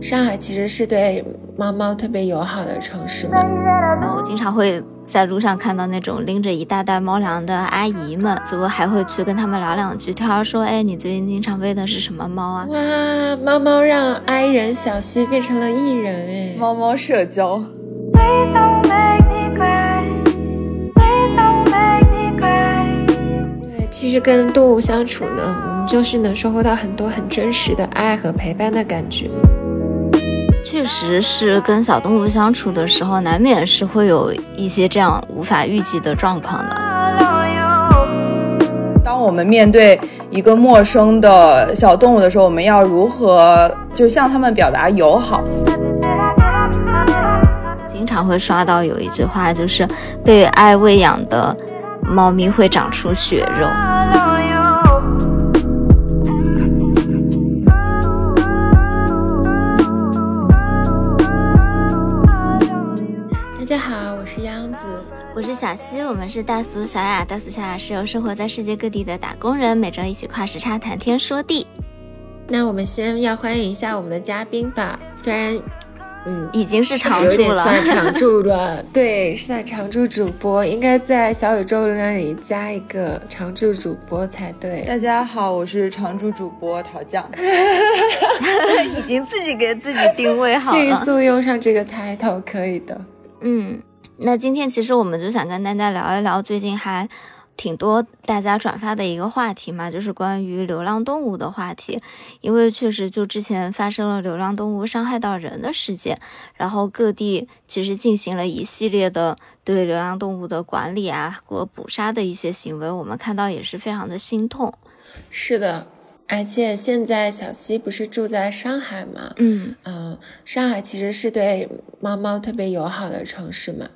上海其实是对猫猫特别友好的城市嘛。我经常会在路上看到那种拎着一大袋猫粮的阿姨们，最后还会去跟他们聊两句天，说：“哎，你最近经常喂的是什么猫啊？”哇，猫猫让 I 人小溪变成了艺人哎！猫猫社交。对，其实跟动物相处呢，我们就是能收获到很多很真实的爱和陪伴的感觉。确实是跟小动物相处的时候，难免是会有一些这样无法预计的状况的。当我们面对一个陌生的小动物的时候，我们要如何就向他们表达友好？经常会刷到有一句话，就是被爱喂养的猫咪会长出血肉。我是小溪，我们是大俗小雅。大俗小雅是由生活在世界各地的打工人每周一起跨时差谈天说地。那我们先要欢迎一下我们的嘉宾吧，虽然，嗯，已经是常驻了，算常驻 了，对，是在常驻主播，应该在小宇宙那里加一个常驻主播才对。大家好，我是常驻主播陶酱，已经自己给自己定位好了，迅速用上这个 title 可以的。嗯，那今天其实我们就想跟大家聊一聊最近还挺多大家转发的一个话题嘛，就是关于流浪动物的话题。因为确实就之前发生了流浪动物伤害到人的事件，然后各地其实进行了一系列的对流浪动物的管理啊和捕杀的一些行为，我们看到也是非常的心痛。是的。而且现在小溪不是住在上海嘛？嗯嗯，上海其实是对猫猫特别友好的城市嘛。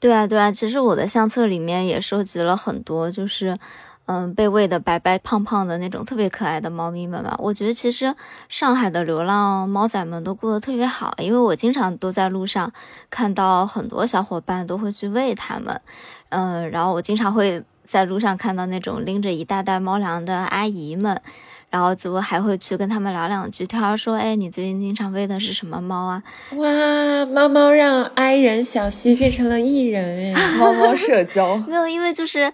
对啊对啊，其实我的相册里面也收集了很多，就是嗯被喂的白白胖胖的那种特别可爱的猫咪们嘛。我觉得其实上海的流浪猫仔们都过得特别好，因为我经常都在路上看到很多小伙伴都会去喂它们。嗯，然后我经常会在路上看到那种拎着一大袋猫粮的阿姨们。然后最后还会去跟他们聊两句天，说：“哎，你最近经常喂的是什么猫啊？” 哇，猫猫让 I 人小西变成了 E 人哎！猫猫社交 没有，因为就是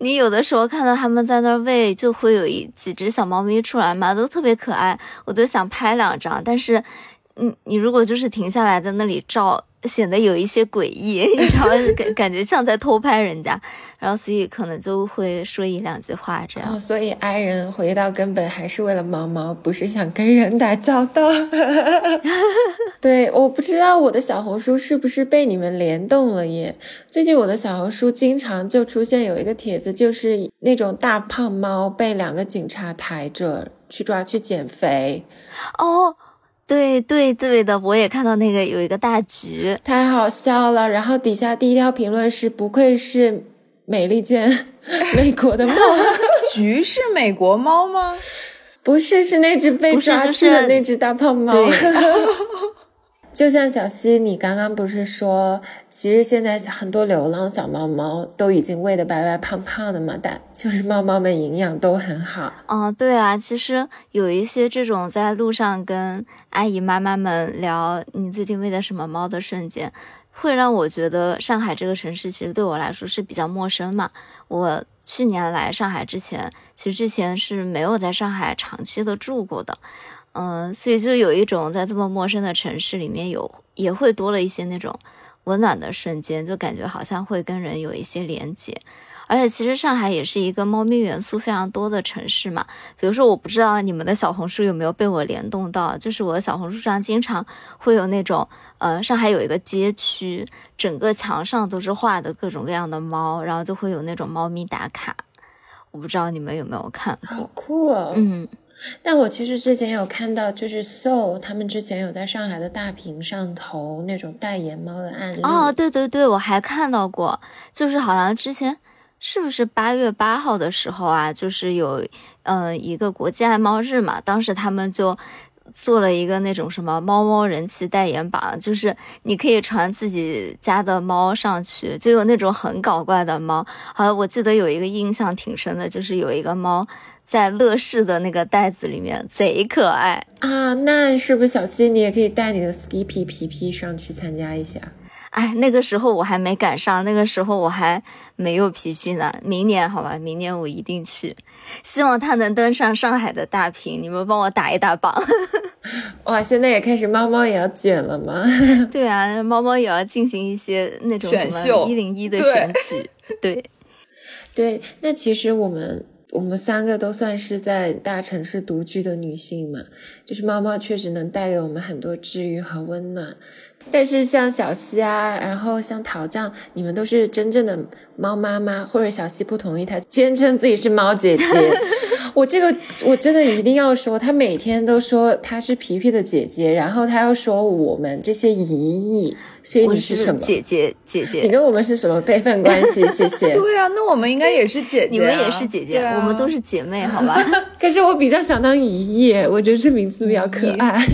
你有的时候看到他们在那儿喂，就会有一几只小猫咪出来嘛，都特别可爱，我就想拍两张。但是，嗯，你如果就是停下来在那里照。显得有一些诡异，你知道？感感觉像在偷拍人家，然后所以可能就会说一两句话这样。所以爱人回到根本还是为了毛毛，不是想跟人打交道。对，我不知道我的小红书是不是被你们联动了耶？最近我的小红书经常就出现有一个帖子，就是那种大胖猫被两个警察抬着去抓去减肥。哦。对对对的，我也看到那个有一个大橘，太好笑了。然后底下第一条评论是：不愧是美利坚，美国的猫。橘是美国猫吗？不是，是那只被抓去的那只大胖猫。就像小溪，你刚刚不是说，其实现在很多流浪小猫猫都已经喂得白白胖胖的嘛，但就是猫猫们营养都很好。嗯，对啊，其实有一些这种在路上跟阿姨妈妈们聊你最近喂的什么猫的瞬间，会让我觉得上海这个城市其实对我来说是比较陌生嘛。我去年来上海之前，其实之前是没有在上海长期的住过的。嗯，所以就有一种在这么陌生的城市里面有也会多了一些那种温暖的瞬间，就感觉好像会跟人有一些连接。而且其实上海也是一个猫咪元素非常多的城市嘛。比如说，我不知道你们的小红书有没有被我联动到，就是我的小红书上经常会有那种，呃，上海有一个街区，整个墙上都是画的各种各样的猫，然后就会有那种猫咪打卡。我不知道你们有没有看过？好酷哦！嗯。但我其实之前有看到，就是 So 他们之前有在上海的大屏上投那种代言猫的案例。哦，对对对，我还看到过，就是好像之前是不是八月八号的时候啊，就是有嗯一个国际爱猫日嘛，当时他们就做了一个那种什么猫猫人气代言榜，就是你可以传自己家的猫上去，就有那种很搞怪的猫。好像我记得有一个印象挺深的，就是有一个猫。在乐视的那个袋子里面，贼可爱啊！那是不是小溪你也可以带你的 Skippy 皮皮上去参加一下？哎，那个时候我还没赶上，那个时候我还没有皮皮呢。明年好吧，明年我一定去，希望他能登上上海的大屏，你们帮我打一打榜。哇，现在也开始猫猫也要卷了吗？对啊，猫猫也要进行一些那种什么一零一的选曲。对，对，那其实我们我们三个都算是在大城市独居的女性嘛，就是猫猫确实能带给我们很多治愈和温暖。但是像小西啊，然后像桃酱，你们都是真正的猫妈妈，或者小西不同意，她坚称自己是猫姐姐。我这个我真的一定要说，她每天都说她是皮皮的姐姐，然后她又说我们这些姨姨，所以你是什么姐姐姐姐？你跟我们是什么辈分关系？谢谢。对啊，那我们应该也是姐姐，你们也是姐姐，我们都是姐妹，好吧？可是我比较想当姨姨，我觉得这名字比较可爱。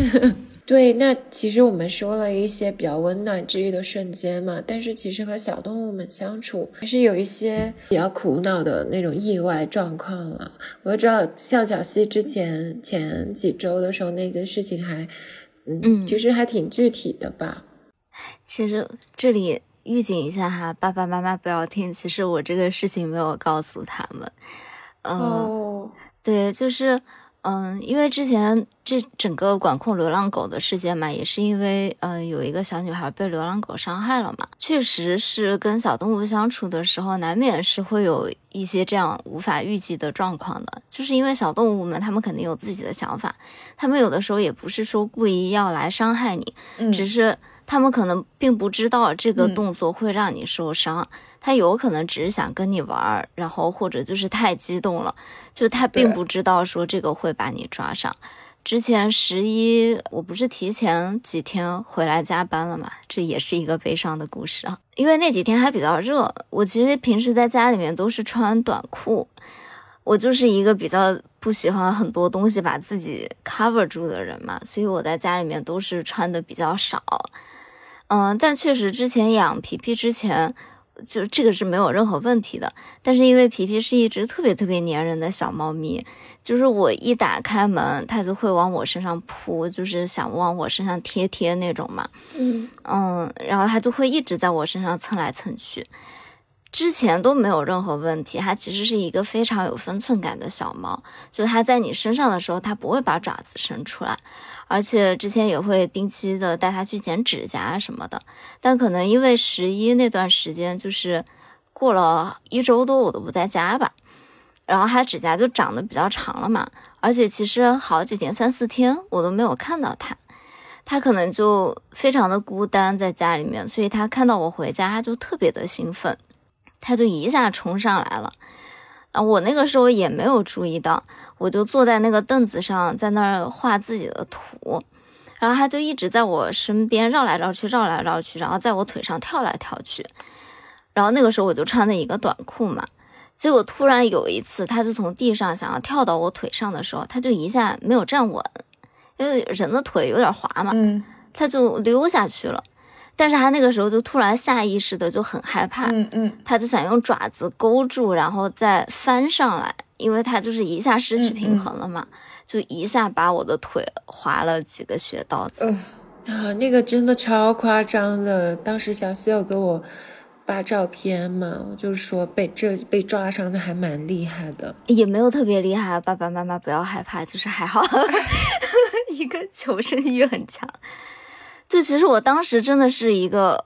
对，那其实我们说了一些比较温暖治愈的瞬间嘛，但是其实和小动物们相处还是有一些比较苦恼的那种意外状况了。我知道，像小溪之前前几周的时候，那件事情还，嗯，其实还挺具体的吧。其实这里预警一下哈，爸爸妈妈不要听，其实我这个事情没有告诉他们。哦，对，就是。嗯，因为之前这整个管控流浪狗的事件嘛，也是因为呃有一个小女孩被流浪狗伤害了嘛，确实是跟小动物相处的时候，难免是会有一些这样无法预计的状况的。就是因为小动物们，他们肯定有自己的想法，他们有的时候也不是说故意要来伤害你，只是他们可能并不知道这个动作会让你受伤。他有可能只是想跟你玩儿，然后或者就是太激动了，就他并不知道说这个会把你抓伤。之前十一我不是提前几天回来加班了嘛，这也是一个悲伤的故事啊。因为那几天还比较热，我其实平时在家里面都是穿短裤，我就是一个比较不喜欢很多东西把自己 cover 住的人嘛，所以我在家里面都是穿的比较少。嗯，但确实之前养皮皮之前。就这个是没有任何问题的，但是因为皮皮是一只特别特别粘人的小猫咪，就是我一打开门，它就会往我身上扑，就是想往我身上贴贴那种嘛。嗯嗯，然后它就会一直在我身上蹭来蹭去。之前都没有任何问题，它其实是一个非常有分寸感的小猫，就它在你身上的时候，它不会把爪子伸出来，而且之前也会定期的带它去剪指甲什么的。但可能因为十一那段时间，就是过了一周多我都不在家吧，然后它指甲就长得比较长了嘛，而且其实好几天三四天我都没有看到它，它可能就非常的孤单在家里面，所以它看到我回家，它就特别的兴奋。他就一下冲上来了，啊，我那个时候也没有注意到，我就坐在那个凳子上，在那儿画自己的图，然后他就一直在我身边绕来绕去，绕来绕去，然后在我腿上跳来跳去，然后那个时候我就穿的一个短裤嘛，结果突然有一次，他就从地上想要跳到我腿上的时候，他就一下没有站稳，因为人的腿有点滑嘛，嗯，他就溜下去了。但是他那个时候就突然下意识的就很害怕，嗯嗯，他就想用爪子勾住，然后再翻上来，因为他就是一下失去平衡了嘛，就一下把我的腿划了几个血道子。啊，那个真的超夸张的，当时小西有给我发照片嘛，我就说被这被抓伤的还蛮厉害的，也没有特别厉害，爸爸妈妈不要害怕，就是还好，一个求生欲很强。就其实我当时真的是一个，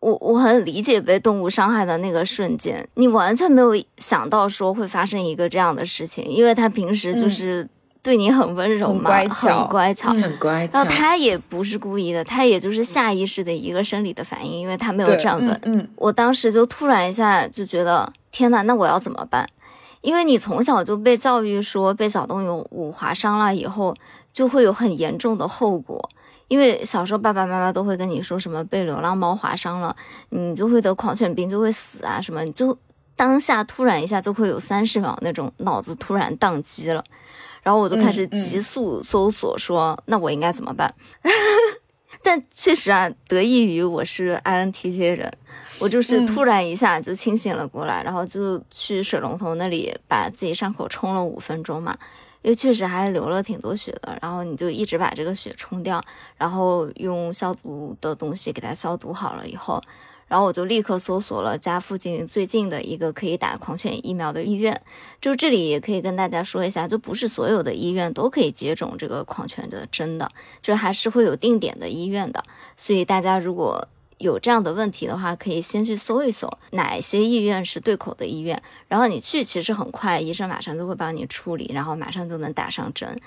我我很理解被动物伤害的那个瞬间，你完全没有想到说会发生一个这样的事情，因为他平时就是对你很温柔嘛，很乖巧，很乖巧。然后他也不是故意的，他也就是下意识的一个生理的反应，因为他没有站稳。嗯，我当时就突然一下就觉得，天呐，那我要怎么办？因为你从小就被教育说，被小动物划伤了以后就会有很严重的后果。因为小时候爸爸妈妈都会跟你说什么被流浪猫划伤了，你就会得狂犬病，就会死啊什么，你就当下突然一下就会有三十秒那种脑子突然宕机了，然后我就开始急速搜索说那我应该怎么办？但确实啊，得益于我是 INTJ 人，我就是突然一下就清醒了过来，然后就去水龙头那里把自己伤口冲了五分钟嘛，因为确实还流了挺多血的，然后你就一直把这个血冲掉，然后用消毒的东西给它消毒好了以后。然后我就立刻搜索了家附近最近的一个可以打狂犬疫苗的医院，就这里也可以跟大家说一下，就不是所有的医院都可以接种这个狂犬的针的，就还是会有定点的医院的。所以大家如果有这样的问题的话，可以先去搜一搜哪些医院是对口的医院，然后你去其实很快，医生马上就会帮你处理，然后马上就能打上针，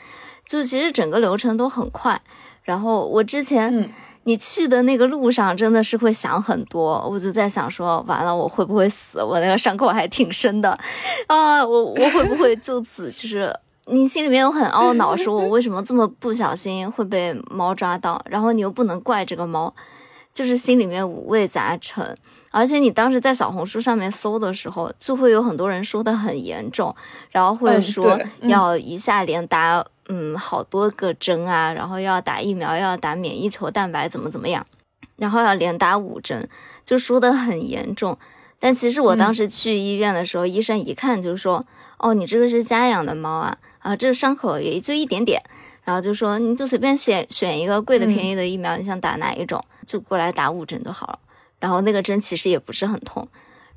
就其实整个流程都很快。然后我之前。你去的那个路上真的是会想很多，我就在想说，完了我会不会死？我那个伤口还挺深的，啊，我我会不会就此就是你心里面有很懊恼，说我为什么这么不小心会被猫抓到？然后你又不能怪这个猫，就是心里面五味杂陈。而且你当时在小红书上面搜的时候，就会有很多人说的很严重，然后会说要一下连打。嗯，好多个针啊，然后要打疫苗，要打免疫球蛋白，怎么怎么样，然后要连打五针，就说的很严重。但其实我当时去医院的时候，医生一看就说：“哦，你这个是家养的猫啊，啊，这个伤口也就一点点。”然后就说：“你就随便选选一个贵的、便宜的疫苗，你想打哪一种，就过来打五针就好了。”然后那个针其实也不是很痛。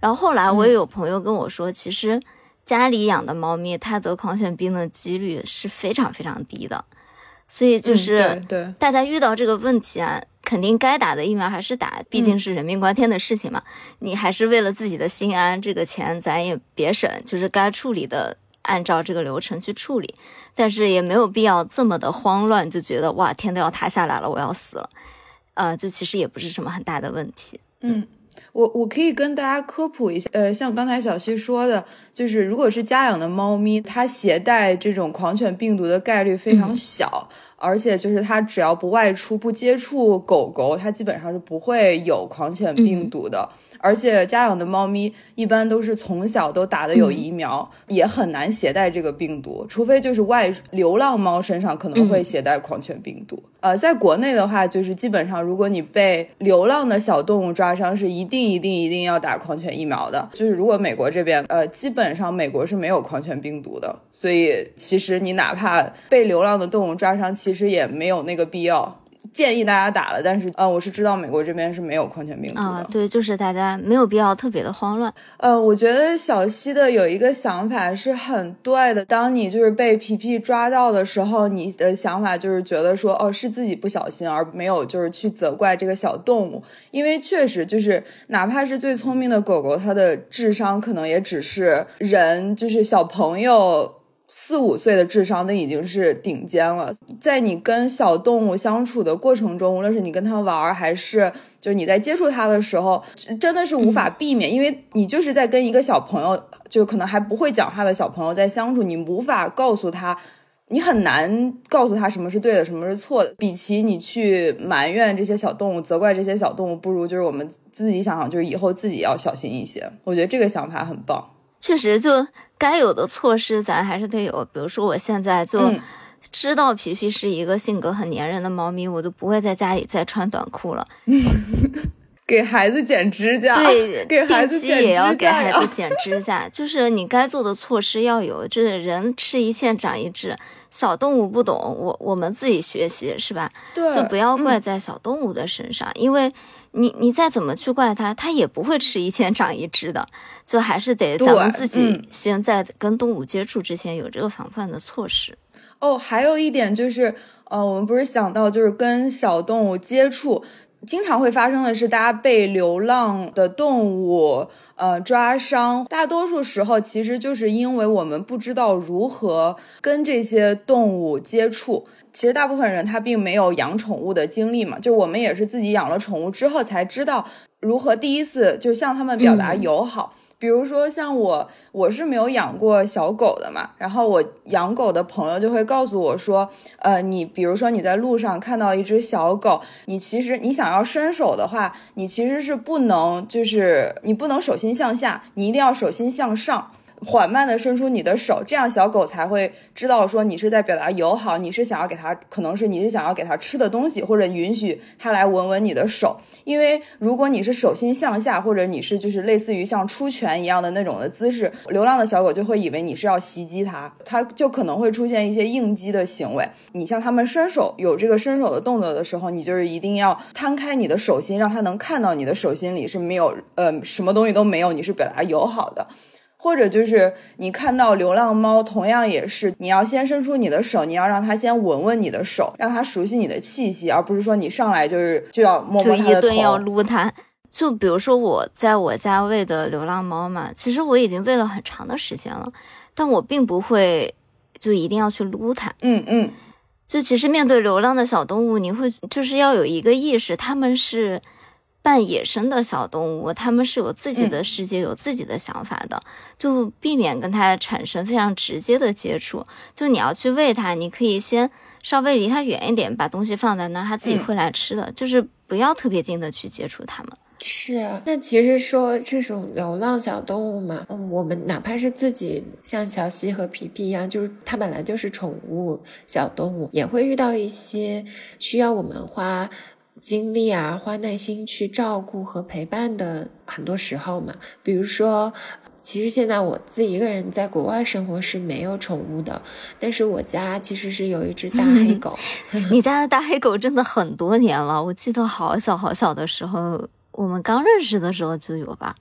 然后后来我也有朋友跟我说，其实。家里养的猫咪，它得狂犬病的几率是非常非常低的，所以就是大家遇到这个问题啊，肯定该打的疫苗还是打，毕竟是人命关天的事情嘛。你还是为了自己的心安，这个钱咱也别省，就是该处理的按照这个流程去处理，但是也没有必要这么的慌乱，就觉得哇天都要塌下来了，我要死了，呃，就其实也不是什么很大的问题，嗯。我我可以跟大家科普一下，呃，像刚才小溪说的，就是如果是家养的猫咪，它携带这种狂犬病毒的概率非常小，而且就是它只要不外出、不接触狗狗，它基本上是不会有狂犬病毒的。而且家养的猫咪一般都是从小都打的有疫苗，也很难携带这个病毒，除非就是外流浪猫身上可能会携带狂犬病毒。呃，在国内的话，就是基本上如果你被流浪的小动物抓伤，是一定一定一定要打狂犬疫苗的。就是如果美国这边，呃，基本上美国是没有狂犬病毒的，所以其实你哪怕被流浪的动物抓伤，其实也没有那个必要。建议大家打了，但是，呃，我是知道美国这边是没有狂犬病毒的。啊，对，就是大家没有必要特别的慌乱。呃，我觉得小西的有一个想法是很对的。当你就是被皮皮抓到的时候，你的想法就是觉得说，哦，是自己不小心，而没有就是去责怪这个小动物，因为确实就是哪怕是最聪明的狗狗，它的智商可能也只是人就是小朋友。四五岁的智商，那已经是顶尖了。在你跟小动物相处的过程中，无论是你跟它玩，还是就是你在接触它的时候，真的是无法避免，因为你就是在跟一个小朋友，就可能还不会讲话的小朋友在相处，你无法告诉他，你很难告诉他什么是对的，什么是错的。比起你去埋怨这些小动物，责怪这些小动物，不如就是我们自己想想，就是以后自己要小心一些。我觉得这个想法很棒。确实，就该有的措施咱还是得有。比如说，我现在就知道皮皮是一个性格很粘人的猫咪，我就不会在家里再穿短裤了。给孩子剪指甲，对，给孩子也要给孩子剪指甲。就是你该做的措施要有，就是人吃一堑长一智，小动物不懂，我我们自己学习是吧？对，就不要怪在小动物的身上，因为。你你再怎么去怪它，它也不会吃一堑长一智的，就还是得咱们自己先在跟动物接触之前有这个防范的措施。哦，还有一点就是，呃，我们不是想到就是跟小动物接触，经常会发生的是大家被流浪的动物呃抓伤，大多数时候其实就是因为我们不知道如何跟这些动物接触。其实大部分人他并没有养宠物的经历嘛，就我们也是自己养了宠物之后才知道如何第一次就向他们表达友好。比如说像我，我是没有养过小狗的嘛，然后我养狗的朋友就会告诉我说，呃，你比如说你在路上看到一只小狗，你其实你想要伸手的话，你其实是不能，就是你不能手心向下，你一定要手心向上。缓慢的伸出你的手，这样小狗才会知道说你是在表达友好，你是想要给它，可能是你是想要给它吃的东西，或者允许它来闻闻你的手。因为如果你是手心向下，或者你是就是类似于像出拳一样的那种的姿势，流浪的小狗就会以为你是要袭击它，它就可能会出现一些应激的行为。你像它们伸手有这个伸手的动作的时候，你就是一定要摊开你的手心，让它能看到你的手心里是没有呃什么东西都没有，你是表达友好的。或者就是你看到流浪猫，同样也是你要先伸出你的手，你要让它先闻闻你的手，让它熟悉你的气息，而不是说你上来就是就要摸摸它的头。就一顿要撸它。就比如说我在我家喂的流浪猫嘛，其实我已经喂了很长的时间了，但我并不会就一定要去撸它。嗯嗯。就其实面对流浪的小动物，你会就是要有一个意识，他们是。半野生的小动物，它们是有自己的世界，有自己的想法的，就避免跟它产生非常直接的接触。就你要去喂它，你可以先稍微离它远一点，把东西放在那儿，它自己会来吃的。就是不要特别近的去接触它们。是啊，那其实说这种流浪小动物嘛，嗯，我们哪怕是自己像小西和皮皮一样，就是它本来就是宠物小动物，也会遇到一些需要我们花。精力啊，花耐心去照顾和陪伴的很多时候嘛，比如说，其实现在我自己一个人在国外生活是没有宠物的，但是我家其实是有一只大黑狗。你家的大黑狗真的很多年了，我记得好小好小的时候，我们刚认识的时候就有吧？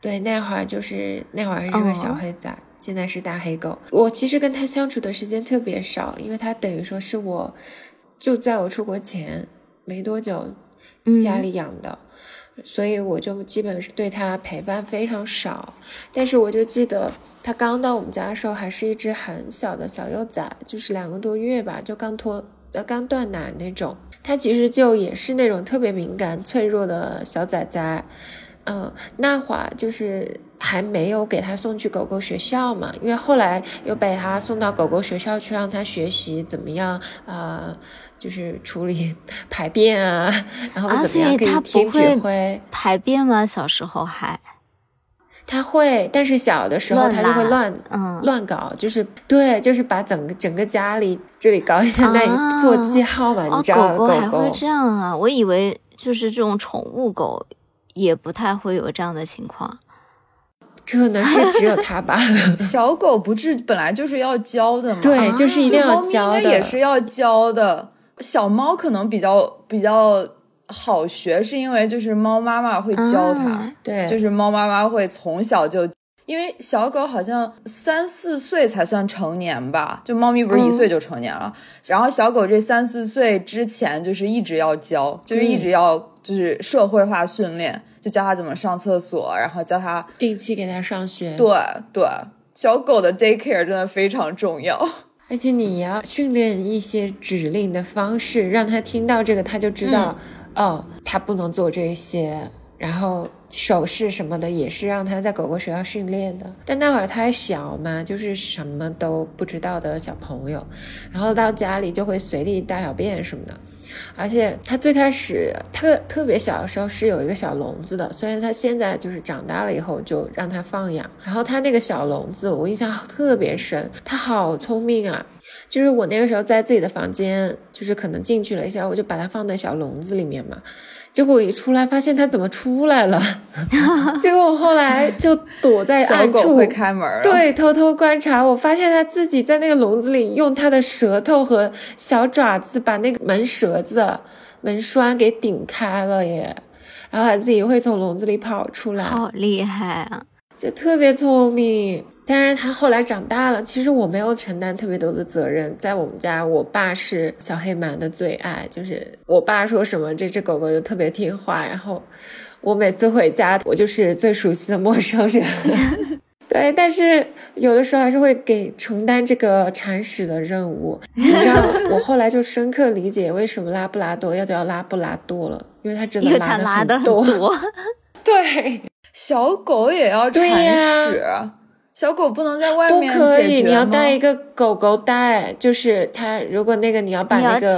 对，那会儿就是那会儿是个小黑仔，现在是大黑狗。我其实跟它相处的时间特别少，因为它等于说是我就在我出国前。没多久，家里养的，所以我就基本是对它陪伴非常少。但是我就记得它刚到我们家的时候，还是一只很小的小幼崽，就是两个多月吧，就刚脱呃刚断奶那种。它其实就也是那种特别敏感脆弱的小崽崽。嗯，那会儿就是还没有给他送去狗狗学校嘛，因为后来又被他送到狗狗学校去，让他学习怎么样呃，就是处理排便啊，然后怎么样可以听指挥排便吗？小时候还他会，但是小的时候他就会乱嗯乱搞，就是对，就是把整个整个家里这里搞一下，那里做记号嘛，你知道狗狗还会这样啊？我以为就是这种宠物狗。也不太会有这样的情况，可能是只有它吧。小狗不是本来就是要教的吗？对，就是一定要教的。也是要教的。小猫可能比较比较好学，是因为就是猫妈妈会教它。对，就是猫妈妈会从小就。因为小狗好像三四岁才算成年吧，就猫咪不是一岁就成年了。然后小狗这三四岁之前就是一直要教，就是一直要就是社会化训练，就教它怎么上厕所，然后教它定期给它上学。对对，小狗的 daycare 真的非常重要，而且你要训练一些指令的方式，让它听到这个，它就知道哦，它不能做这些。然后手势什么的也是让他在狗狗学校训练的，但那会儿他还小嘛，就是什么都不知道的小朋友，然后到家里就会随地大小便什么的，而且它最开始特特别小的时候是有一个小笼子的，虽然它现在就是长大了以后就让它放养，然后它那个小笼子我印象特别深，它好聪明啊，就是我那个时候在自己的房间，就是可能进去了一下，我就把它放在小笼子里面嘛。结果我一出来，发现它怎么出来了？结果我后来就躲在暗处，会开门，对，偷偷观察。我发现它自己在那个笼子里，用它的舌头和小爪子把那个门舌子、门栓给顶开了耶。然后它自己会从笼子里跑出来，好厉害啊！就特别聪明。但是他后来长大了，其实我没有承担特别多的责任。在我们家，我爸是小黑蛮的最爱，就是我爸说什么，这只狗狗就特别听话。然后我每次回家，我就是最熟悉的陌生人。对，但是有的时候还是会给承担这个铲屎的任务。你知道，我后来就深刻理解为什么拉布拉多要叫拉布拉多了，因为它真的拉的拉很多。对，小狗也要铲屎。小狗不能在外面不可以，你要带一个。狗狗袋，就是它。如果那个你要把那个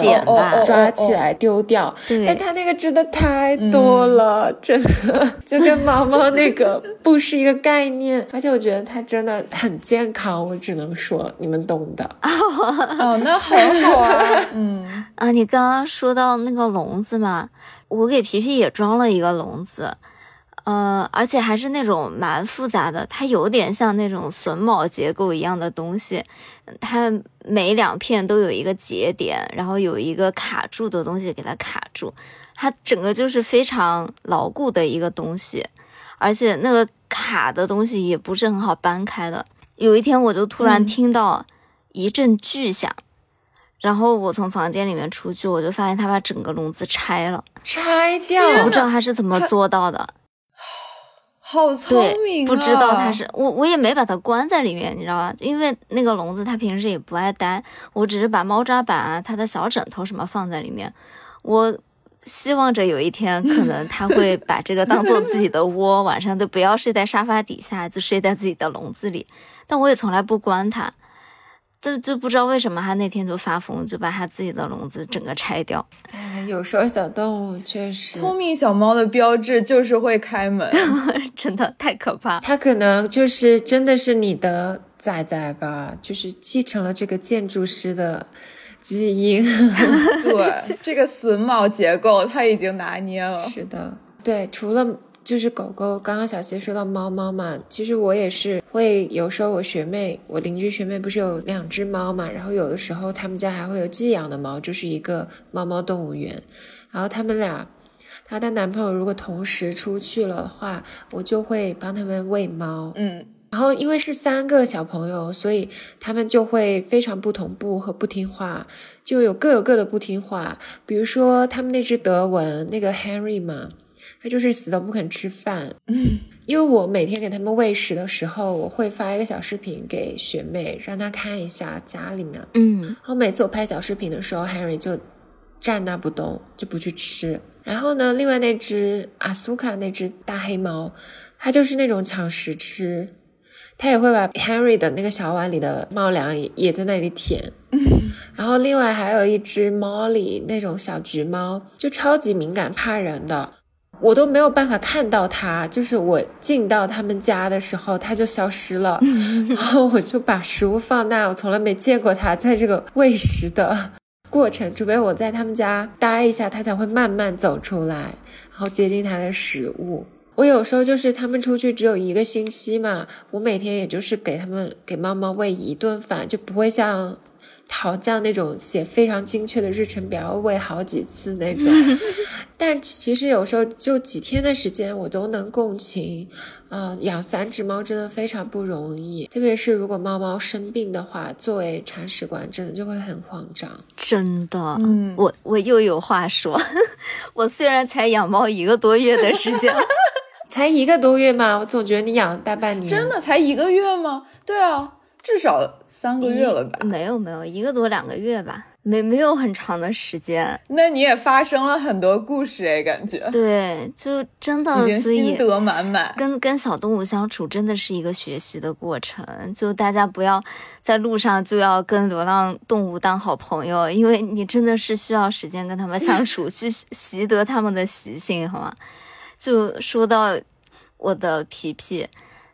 抓起来丢掉，对但它那个真的太多了，真的就跟猫猫那个不是一个概念。而且我觉得它真的很健康，我只能说你们懂的。哦，那很好啊，嗯，啊，你刚刚说到那个笼子嘛，我给皮皮也装了一个笼子，呃，而且还是那种蛮复杂的，它有点像那种榫卯结构一样的东西，它每两片都有一个节点，然后有一个卡住的东西给它卡住，它整个就是非常牢固的一个东西，而且那个卡的东西也不是很好搬开的。有一天我就突然嗯听到一阵巨响。然后我从房间里面出去，我就发现他把整个笼子拆了，拆掉我不知道他是怎么做到的。好聪对，明、啊，不知道他是我，我也没把它关在里面，你知道吧？因为那个笼子它平时也不爱待，我只是把猫抓板啊、它的小枕头什么放在里面。我希望着有一天，可能它会把这个当做自己的窝，晚上就不要睡在沙发底下，就睡在自己的笼子里。但我也从来不关它，就就不知道为什么他那天就发疯，就把他自己的笼子整个拆掉。哎，有时候小动物确实聪明小猫的标志就是会开门。真的太可怕。它可能就是真的是你的仔仔吧，就是继承了这个建筑师的基因。对，这个榫卯结构他已经拿捏了。是的，对，除了就是狗狗，刚刚小谢说到猫猫嘛，其实我也是会有时候我学妹，我邻居学妹不是有两只猫嘛，然后有的时候他们家还会有寄养的猫，就是一个猫猫动物园，然后他们俩。她的男朋友如果同时出去了的话，我就会帮他们喂猫。嗯，然后因为是三个小朋友，所以他们就会非常不同步和不听话，就有各有各的不听话。比如说他们那只德文那个 Henry 嘛，他就是死都不肯吃饭。嗯，因为我每天给他们喂食的时候，我会发一个小视频给学妹，让她看一下家里面。嗯然后每次我拍小视频的时候，Henry 就站那不动，就不去吃。然后呢，另外那只阿苏卡那只大黑猫，它就是那种抢食吃，它也会把 Henry 的那个小碗里的猫粮也也在那里舔。然后另外还有一只 Molly 那种小橘猫，就超级敏感怕人的。我都没有办法看到它，就是我进到他们家的时候，它就消失了，然后我就把食物放那，我从来没见过它在这个喂食的过程，除非我在他们家待一下，它才会慢慢走出来，然后接近它的食物。我有时候就是他们出去只有一个星期嘛，我每天也就是给他们给猫猫喂一顿饭，就不会像桃酱那种写非常精确的日程表，喂好几次那种。但其实有时候就几天的时间，我都能共情。呃，养三只猫真的非常不容易，特别是如果猫猫生病的话，作为铲屎官真的就会很慌张。真的，嗯我我又有话说。我虽然才养猫一个多月的时间，才一个多月嘛，我总觉得你养了大半年。真的才一个月吗？对啊，至少三个月了吧？没有没有，一个多两个月吧，没没有很长的时间。那你也发生了很多故事哎，感觉对，就真的心得满满。跟跟小动物相处真的是一个学习的过程，就大家不要在路上就要跟流浪动物当好朋友，因为你真的是需要时间跟它们相处，去习得它们的习性，好吗？就说到我的皮皮，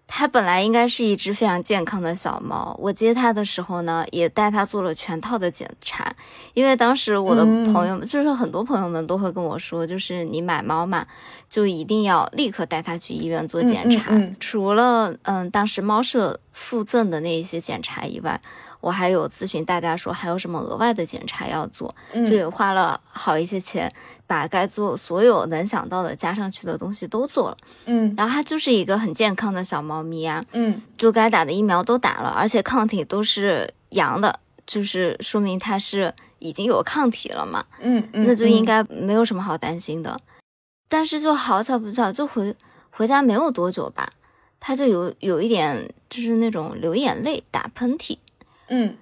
它本来应该是一只非常健康的小猫，我接它的时候呢，也带它做了全套的检查，因为当时我的嗯。朋友们，就是很多朋友们都会跟我说，就是你买猫嘛，就一定要立刻带它去医院做检查。嗯嗯嗯。除了嗯当时猫舍附赠的那一些检查以外，我还有咨询大家说还有什么额外的检查要做，嗯就也花了好一些钱，把该做所有能想到的加上去的东西都做了。嗯然后它就是一个很健康的小猫咪啊，嗯就该打的疫苗都打了，而且抗体都是阳的，就是说明它是已经有抗体了嘛。嗯嗯，那就应该没有什么好担心的。但是就好巧不巧，就回回家没有多久吧，他就有有一点就是那种流眼泪、打喷嚏，嗯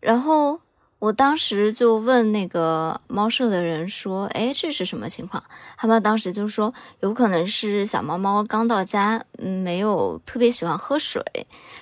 然后我当时就问那个猫舍的人说：“哎，这是什么情况？”他们当时就说，有可能是小猫猫刚到家，嗯，没有特别喜欢喝水，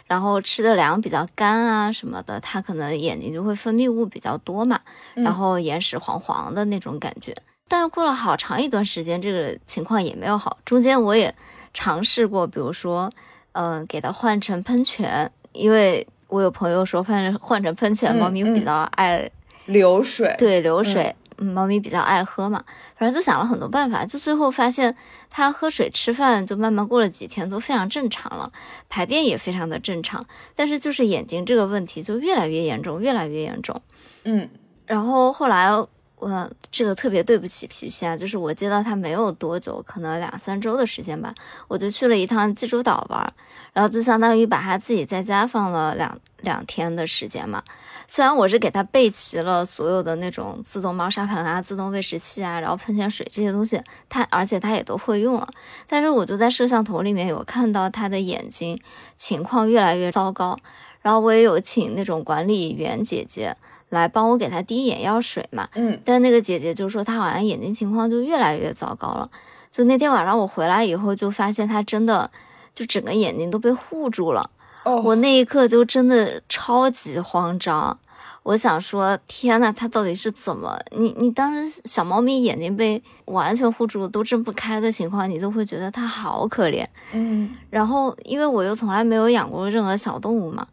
然后吃的粮比较干啊什么的，它可能眼睛就会分泌物比较多嘛，然后眼屎黄黄的那种感觉。但是过了好长一段时间，这个情况也没有好。中间我也尝试过，比如说，嗯，给它换成喷泉，因为。我有朋友说，换换成喷泉，猫咪比较爱流水，对流水，猫咪比较爱喝嘛。反正就想了很多办法，就最后发现它喝水、吃饭，就慢慢过了几天都非常正常了，排便也非常的正常。但是就是眼睛这个问题就越来越严重，越来越严重。嗯，然后后来我这个特别对不起皮皮啊，就是我接到它没有多久，可能两三周的时间吧，我就去了一趟济州岛玩。然后就相当于把它自己在家放了两两天的时间嘛。虽然我是给他备齐了所有的那种自动猫砂盆啊、自动喂食器啊，然后喷泉水这些东西，它而且它也都会用了，但是我就在摄像头里面有看到他的眼睛情况越来越糟糕。然后我也有请那种管理员姐姐来帮我给它滴眼药水嘛。嗯。但是那个姐姐就说她好像眼睛情况就越来越糟糕了。就那天晚上我回来以后，就发现它真的。就整个眼睛都被护住了，哦我那一刻就真的超级慌张。我想说，天呐，它到底是怎么？你你当时小猫咪眼睛被完全护住，都睁不开的情况，你都会觉得它好可怜。嗯。然后，因为我又从来没有养过任何小动物嘛，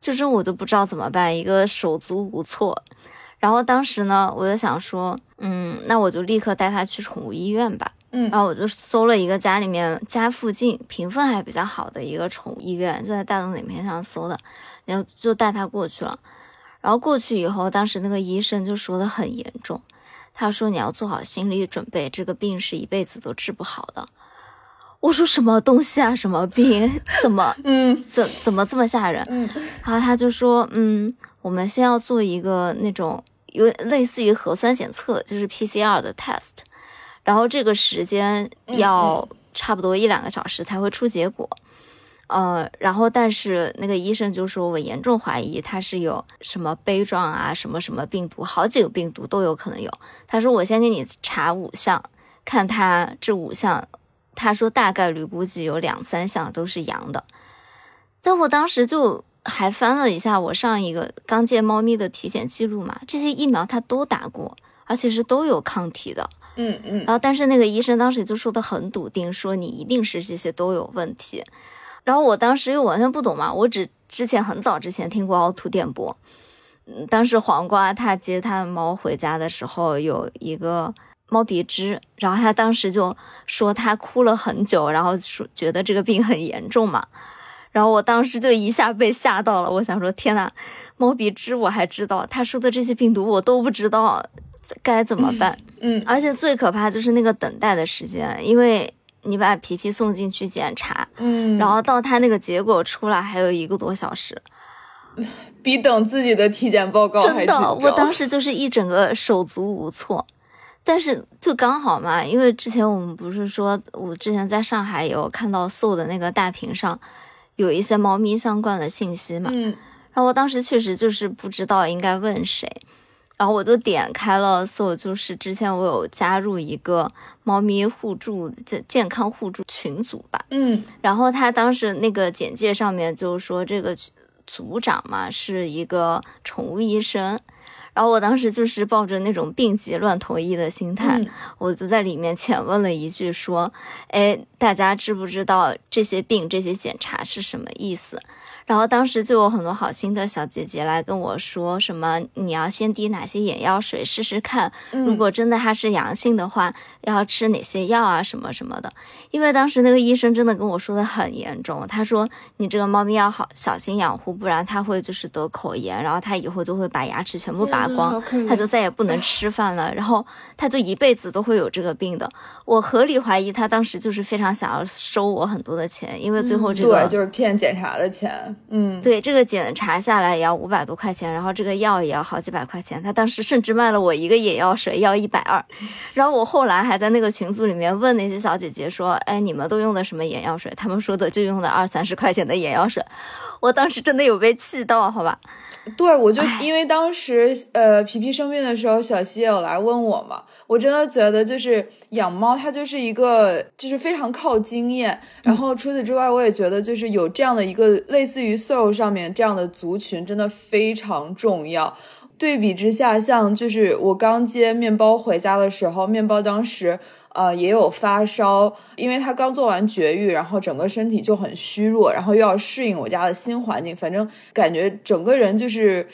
就是我都不知道怎么办，一个手足无措。然后当时呢，我就想说，嗯，那我就立刻带它去宠物医院吧。嗯，然后我就搜了一个家里面家附近评分还比较好的一个宠物医院，就在大众点评上搜的，然后就带他过去了。然后过去以后，当时那个医生就说的很严重，他说你要做好心理准备，这个病是一辈子都治不好的。我说什么东西啊？什么病？怎么？嗯，怎怎么这么吓人？嗯，然后他就说，嗯，我们先要做一个那种有类似于核酸检测，就是 PCR 的 test。然后这个时间要差不多一两个小时才会出结果，呃，然后但是那个医生就说，我严重怀疑他是有什么杯状啊，什么什么病毒，好几个病毒都有可能有。他说我先给你查五项，看他这五项，他说大概率估计有两三项都是阳的。但我当时就还翻了一下我上一个刚见猫咪的体检记录嘛，这些疫苗他都打过，而且是都有抗体的。嗯嗯，然后但是那个医生当时就说的很笃定，说你一定是这些都有问题。然后我当时又完全不懂嘛，我只之前很早之前听过凹凸电波。嗯，当时黄瓜他接他的猫回家的时候，有一个猫鼻支，然后他当时就说他哭了很久，然后说觉得这个病很严重嘛。然后我当时就一下被吓到了，我想说天呐，猫鼻支我还知道，他说的这些病毒我都不知道。该怎么办？嗯，而且最可怕就是那个等待的时间，因为你把皮皮送进去检查，嗯，然后到他那个结果出来还有一个多小时，比等自己的体检报告还真的，我当时就是一整个手足无措。但是就刚好嘛，因为之前我们不是说，我之前在上海有看到搜的那个大屏上有一些猫咪相关的信息嘛，嗯，然后我当时确实就是不知道应该问谁。然后我就点开了，所就是之前我有加入一个猫咪互助健健康互助群组吧，嗯，然后他当时那个简介上面就说这个组长嘛是一个宠物医生，然后我当时就是抱着那种病急乱投医的心态，我就在里面浅问了一句说，哎，大家知不知道这些病这些检查是什么意思？然后当时就有很多好心的小姐姐来跟我说什么，你要先滴哪些眼药水试试看，如果真的它是阳性的话，要吃哪些药啊什么什么的。因为当时那个医生真的跟我说的很严重，他说你这个猫咪要好小心养护，不然它会就是得口炎，然后它以后就会把牙齿全部拔光，它就再也不能吃饭了，然后它就一辈子都会有这个病的。我合理怀疑他当时就是非常想要收我很多的钱，因为最后这个对就是骗检查的钱。嗯，对，这个检查下来也要五百多块钱，然后这个药也要好几百块钱。他当时甚至卖了我一个眼药水要一百二，然后我后来还在那个群组里面问那些小姐姐说：“哎，你们都用的什么眼药水？”他们说的就用的二三十块钱的眼药水。我当时真的有被气到，好吧？对，我就因为当时呃皮皮生病的时候，小西也有来问我嘛。我真的觉得就是养猫，它就是一个就是非常靠经验。然后除此之外，我也觉得就是有这样的一个类似于于 Soul 上面这样的族群，真的非常重要。对比之下，像就是我刚接面包回家的时候，面包当时呃也有发烧，因为他刚做完绝育，然后整个身体就很虚弱，然后又要适应我家的新环境，反正感觉整个人就是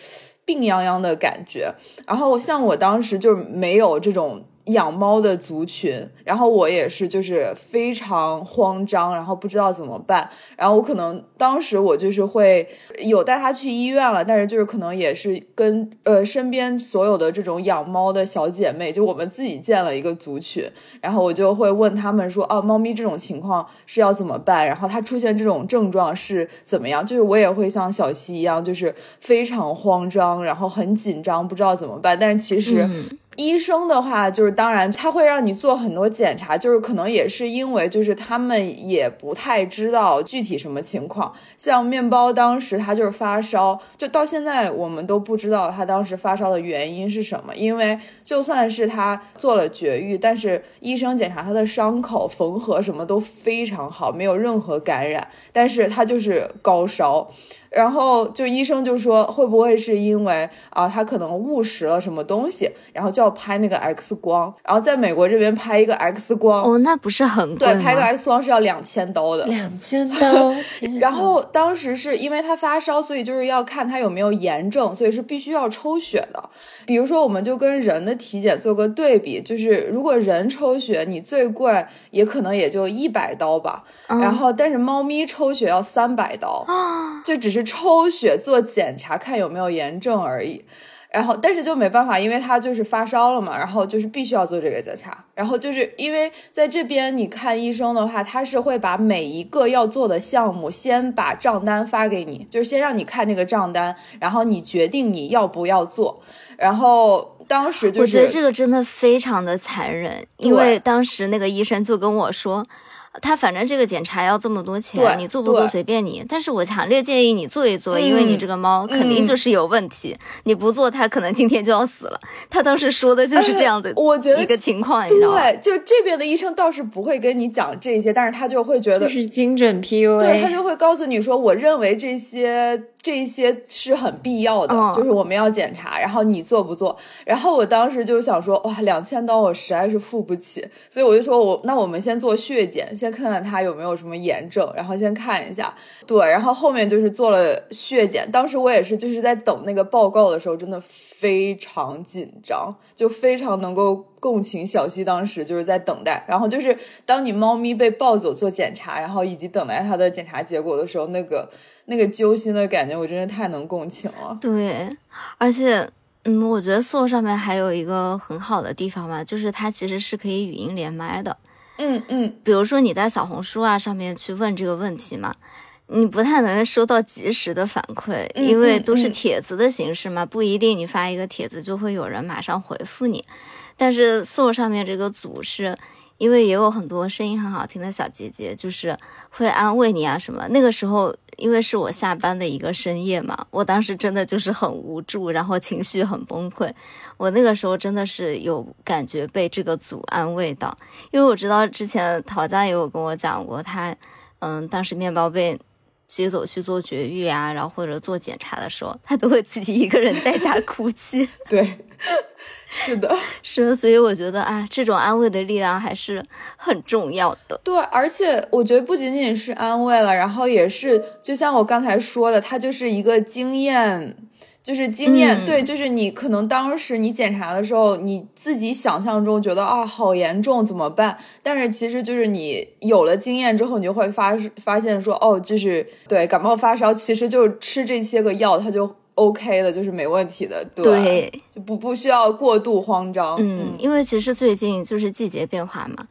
病殃殃的感觉。然后像我当时就没有这种。养猫的族群，然后我也是，就是非常慌张，然后不知道怎么办。然后我可能当时我就是会有带它去医院了，但是就是可能也是跟呃身边所有的这种养猫的小姐妹，就我们自己建了一个族群。然后我就会问他们说，啊，猫咪这种情况是要怎么办？然后它出现这种症状是怎么样？就是我也会像小溪一样，就是非常慌张，然后很紧张，不知道怎么办。但是其实。医生的话，就是当然他会让你做很多检查，就是可能也是因为就是他们也不太知道具体什么情况。像面包当时他就是发烧，就到现在我们都不知道他当时发烧的原因是什么。因为就算是他做了绝育，但是医生检查他的伤口缝合什么都非常好，没有任何感染，但是他就是高烧。然后就医生就说会不会是因为啊他可能误食了什么东西，然后就要拍那个 X 光，然后在美国这边拍一个 X 光哦，那不是很贵对，拍个 X 光是要两千刀的，两千刀。然后当时是因为他发烧，所以就是要看他有没有炎症，所以是必须要抽血的。比如说，我们就跟人的体检做个对比，就是如果人抽血，你最贵也可能也就一百刀吧，然后但是猫咪抽血要三百刀啊，就只是。抽血做检查，看有没有炎症而已。然后，但是就没办法，因为他就是发烧了嘛，然后就是必须要做这个检查。然后就是因为在这边你看医生的话，他是会把每一个要做的项目先把账单发给你，就是先让你看那个账单，然后你决定你要不要做。然后当时就是，我觉得这个真的非常的残忍，因为当时那个医生就跟我说。他反正这个检查要这么多钱，你做不做随便你。但是我强烈建议你做一做，因为你这个猫肯定就是有问题。你不做，它可能今天就要死了。他当时说的就是这样的，我觉得一个情况。你知道吗对，就这边的医生倒是不会跟你讲这些，但是他就会觉得是精准 PUA，对他就会告诉你说，我认为这些。这些是很必要的，就是我们要检查，然后你做不做？然后我当时就想说，哇，两千刀我实在是付不起，所以我就说我那我们先做血检，先看看他有没有什么炎症，然后先看一下。对，然后后面就是做了血检，当时我也是就是在等那个报告的时候，真的非常紧张，就非常能够共情小溪当时就是在等待，然后就是当你猫咪被抱走做检查，然后以及等待它的检查结果的时候，那个。那个揪心的感觉，我真的太能共情了。对，而且，嗯，我觉得 Soul 上面还有一个很好的地方嘛，就是它其实是可以语音连麦的。嗯嗯，比如说你在小红书啊上面去问这个问题嘛，你不太能收到及时的反馈，因为都是帖子的形式嘛，不一定你发一个帖子就会有人马上回复你。但是 Soul 上面这个组是。因为也有很多声音很好听的小姐姐，就是会安慰你啊什么。那个时候，因为是我下班的一个深夜嘛，我当时真的就是很无助，然后情绪很崩溃。我那个时候真的是有感觉被这个组安慰到，因为我知道之前陶家也有跟我讲过，他嗯，当时面包被接走去做绝育啊，然后或者做检查的时候，他都会自己一个人在家哭泣。对。是的，是，所以我觉得啊，这种安慰的力量还是很重要的。对，而且我觉得不仅仅是安慰了，然后也是，就像我刚才说的，它就是一个经验，就是经验。对，就是你可能当时你检查的时候，你自己想象中觉得啊，好严重，怎么办？但是其实就是你有了经验之后，你就会发发现说，哦，就是对感冒发烧，其实就吃这些个药，它就。OK 的，就是没问题的，对，就不不需要过度慌张。嗯，因为其实最近就是季节变化嘛，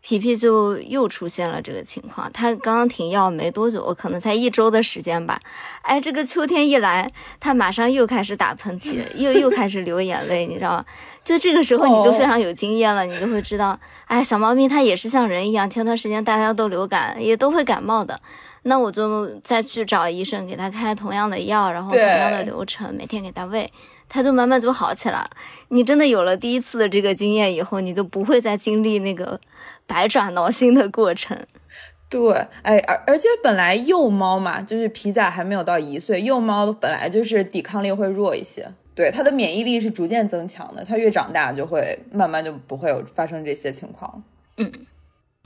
皮皮就又出现了这个情况。他刚刚停药没多久，可能才一周的时间吧。哎，这个秋天一来，他马上又开始打喷嚏，又又开始流眼泪，你知道吗？就这个时候你就非常有经验了，你就会知道，哎，小猫咪它也是像人一样，前段时间大家都流感，也都会感冒的。那我就再去找医生给它开同样的药，然后同样的流程，每天给它喂，它就慢慢就好起来了。你真的有了第一次的这个经验以后，你就不会再经历那个百爪挠心的过程。对，哎，而而且本来幼猫嘛，就是皮仔还没有到一岁，幼猫本来就是抵抗力会弱一些。对它的免疫力是逐渐增强的，它越长大就会慢慢就不会有发生这些情况。嗯，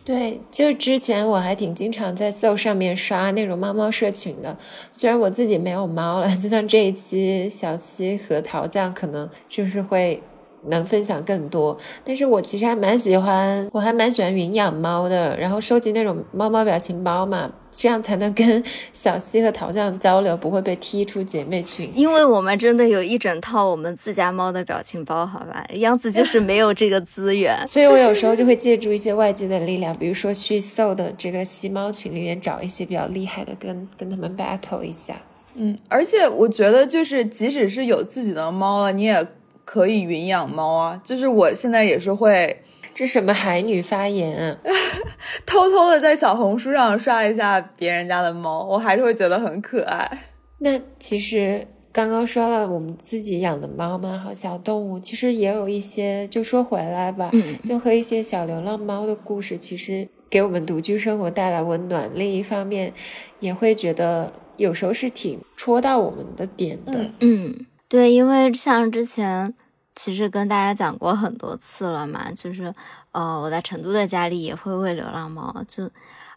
对，就之前我还挺经常在 So 上面刷那种猫猫社群的，虽然我自己没有猫了，就像这一期小西和桃酱可能就是会。能分享更多，但是我其实还蛮喜欢，我还蛮喜欢云养猫的，然后收集那种猫猫表情包嘛，这样才能跟 小西和桃酱交流，不会被踢出姐妹群。因为我们真的有一整套我们自家猫的表情包，好吧？杨子就是没有这个资源，所以我有时候就会借助一些外界的力量，比如说去 So 的这个吸猫群里面找一些比较厉害的，跟跟他们 battle 一下。嗯，而且我觉得就是即使是有自己的猫了，你也。可以云养猫啊，就是我现在也是会，这什么海女发言啊？偷偷的在小红书上刷一下别人家的猫，我还是会觉得很可爱。那其实刚刚说了我们自己养的猫嘛和小动物，其实也有一些，就说回来吧，就和一些小流浪猫的故事，其实给我们独居生活带来温暖。另一方面，也会觉得有时候是挺戳到我们的点的，嗯。对，因为像之前其实跟大家讲过很多次了嘛，就是呃，我在成都的家里也会喂流浪猫，就，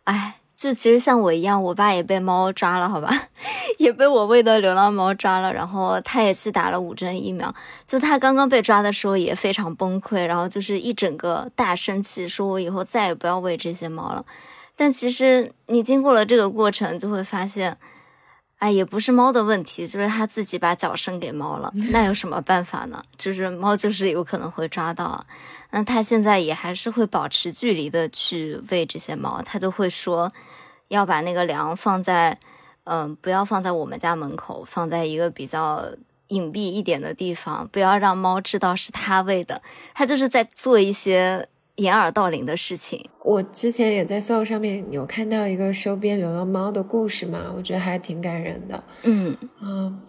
哎，就其实像我一样，我爸也被猫抓了，好吧，也被我喂的流浪猫抓了，然后他也去打了五针疫苗，就他刚刚被抓的时候也非常崩溃，然后就是一整个大生气，说我以后再也不要喂这些猫了。但其实你经过了这个过程，就会发现。哎，也不是猫的问题，就是它自己把脚伸给猫了，那有什么办法呢？就是猫就是有可能会抓到，那它现在也还是会保持距离的去喂这些猫，它都会说要把那个粮放在，嗯，不要放在我们家门口，放在一个比较隐蔽一点的地方，不要让猫知道是它喂的，它就是在做一些。掩耳盗铃的事情，我之前也在搜上面有看到一个收编流浪猫的故事嘛，我觉得还挺感人的。嗯嗯，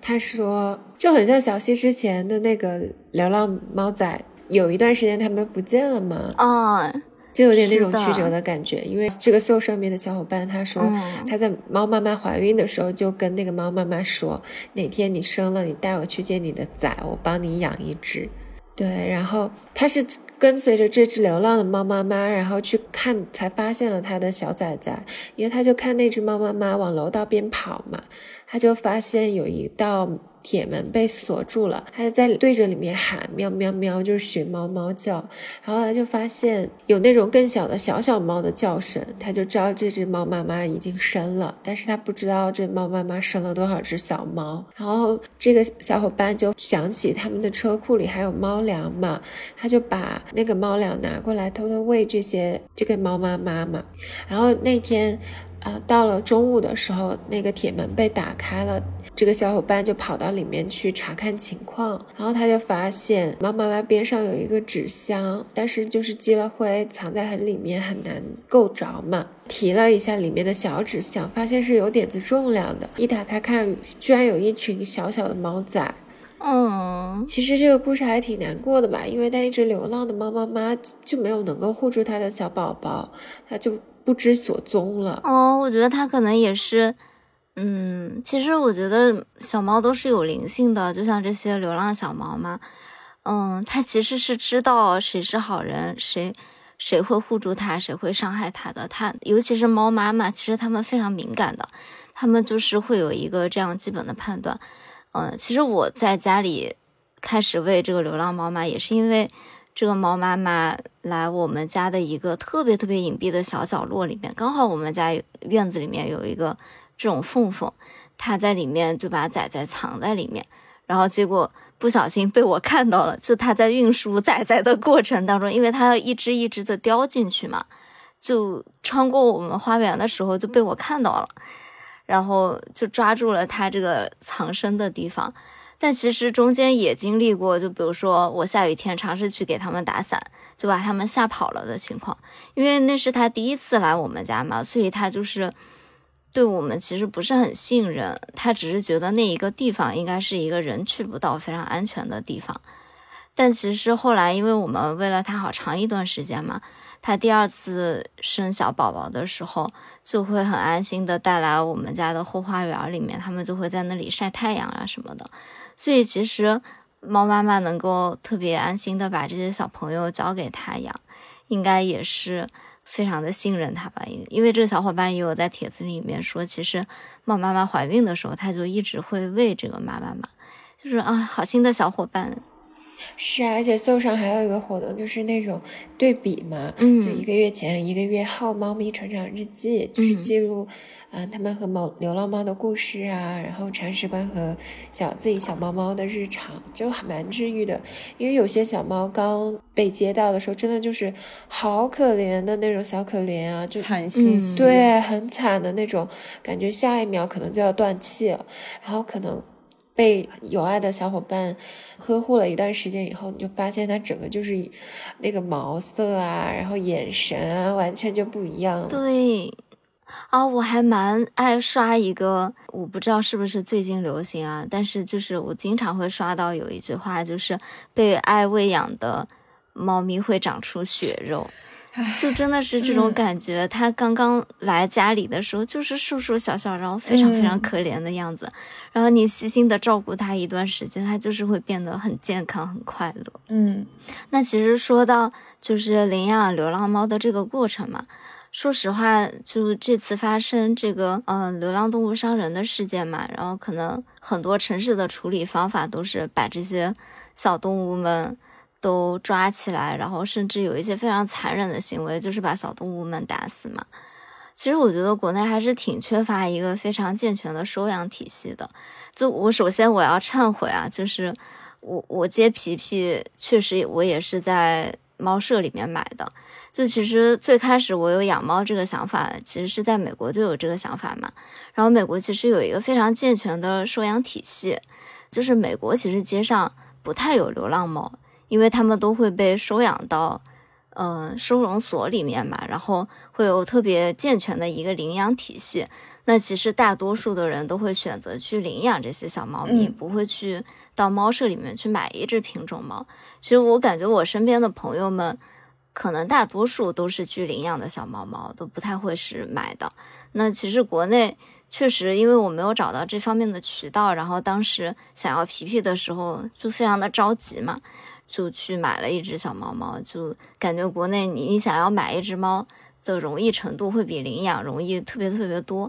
他说就很像小溪之前的那个流浪猫仔，有一段时间他们不见了嘛，啊，就有点那种曲折的感觉。因为这个搜上面的小伙伴他说他在猫妈妈怀孕的时候就跟那个猫妈妈说，哪天你生了，你带我去见你的崽，我帮你养一只。对，然后他是。跟随着这只流浪的猫妈妈，然后去看，才发现了它的小崽崽。因为他就看那只猫妈妈往楼道边跑嘛，他就发现有一道。铁门被锁住了，他就在对着里面喊喵喵喵，就是学猫猫叫。然后他就发现有那种更小的小小猫的叫声，他就知道这只猫妈妈已经生了，但是他不知道这猫妈妈生了多少只小猫。然后这个小伙伴就想起他们的车库里还有猫粮嘛，他就把那个猫粮拿过来偷偷喂这些这个猫妈妈嘛。然后那天，呃，到了中午的时候，那个铁门被打开了。这个小伙伴就跑到里面去查看情况，然后他就发现猫妈妈边上有一个纸箱，但是就是积了灰，藏在很里面，很难够着嘛。提了一下里面的小纸箱，发现是有点子重量的。一打开看，居然有一群小小的猫仔。嗯，其实这个故事还挺难过的吧，因为它一直流浪的猫妈妈就没有能够护住它的小宝宝，它就不知所踪了。哦，我觉得它可能也是。嗯，其实我觉得小猫都是有灵性的，就像这些流浪小猫嘛。嗯，它其实是知道谁是好人，谁谁会护住它，谁会伤害它的。它尤其是猫妈妈，其实它们非常敏感的，它们就是会有一个这样基本的判断。嗯，其实我在家里开始喂这个流浪猫嘛，也是因为这个猫妈妈来我们家的一个特别特别隐蔽的小角落里面，刚好我们家院子里面有一个。这种缝缝，它在里面就把崽崽藏在里面，然后结果不小心被我看到了，就它在运输崽崽的过程当中，因为它要一只一只的叼进去嘛，就穿过我们花园的时候就被我看到了，然后就抓住了它这个藏身的地方。但其实中间也经历过，就比如说我下雨天尝试去给他们打伞，就把他们吓跑了的情况。因为那是他第一次来我们家嘛，所以他就是对我们其实不是很信任，他只是觉得那一个地方应该是一个人去不到、非常安全的地方。但其实后来，因为我们为了他好长一段时间嘛，他第二次生小宝宝的时候，就会很安心的带来我们家的后花园里面，他们就会在那里晒太阳啊什么的。所以其实猫妈妈能够特别安心的把这些小朋友交给他养，应该也是非常的信任他吧。因因为这个小伙伴也有在帖子里面说，其实猫妈妈怀孕的时候，他就一直会喂这个妈妈嘛，就是啊，好心的小伙伴。是啊，而且搜上还有一个活动，就是那种对比嘛，嗯，就一个月前、一个月后，猫咪成长日记，就是记录。啊，他们和猫流浪猫的故事啊，然后铲屎官和小自己小猫猫的日常，就还蛮治愈的。因为有些小猫刚被接到的时候，真的就是好可怜的那种小可怜啊，就惨兮兮，对，很惨的那种感觉，下一秒可能就要断气了。然后可能被有爱的小伙伴呵护了一段时间以后，你就发现它整个就是那个毛色啊，然后眼神啊，完全就不一样了。对。啊，我还蛮爱刷一个，我不知道是不是最近流行啊，但是就是我经常会刷到有一句话，就是被爱喂养的猫咪会长出血肉，就真的是这种感觉。它刚刚来家里的时候就是瘦瘦小小，然后非常非常可怜的样子，然后你细心的照顾它一段时间，它就是会变得很健康、很快乐。嗯，那其实说到就是领养流浪猫的这个过程嘛。说实话，就这次发生这个嗯流浪动物伤人的事件嘛，然后可能很多城市的处理方法都是把这些小动物们都抓起来，然后甚至有一些非常残忍的行为，就是把小动物们打死嘛。其实我觉得国内还是挺缺乏一个非常健全的收养体系的。就我首先我要忏悔啊，就是我我接皮皮确实我也是在猫舍里面买的。就其实最开始我有养猫这个想法，其实是在美国就有这个想法嘛。然后美国其实有一个非常健全的收养体系，就是美国其实街上不太有流浪猫，因为他们都会被收养到，嗯，收容所里面嘛。然后会有特别健全的一个领养体系。那其实大多数的人都会选择去领养这些小猫咪，不会去到猫舍里面去买一只品种猫。其实我感觉我身边的朋友们。可能大多数都是去领养的小猫猫，都不太会是买的。那其实国内确实，因为我没有找到这方面的渠道，然后当时想要皮皮的时候就非常的着急嘛，就去买了一只小猫猫。就感觉国内你你想要买一只猫的容易程度会比领养容易特别特别多。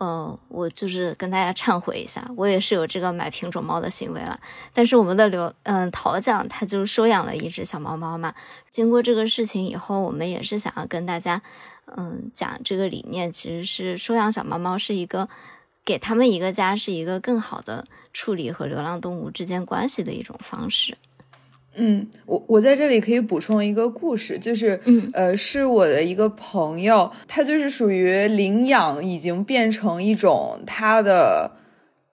呃，我就是跟大家忏悔一下，我也是有这个买品种猫的行为了。但是我们的刘嗯陶酱他就收养了一只小猫猫嘛。经过这个事情以后，我们也是想要跟大家嗯讲这个理念，其实是收养小猫猫是一个给他们一个家，是一个更好的处理和流浪动物之间关系的一种方式。嗯，我我在这里可以补充一个故事，就是，嗯，呃，是我的一个朋友，他就是属于领养已经变成一种他的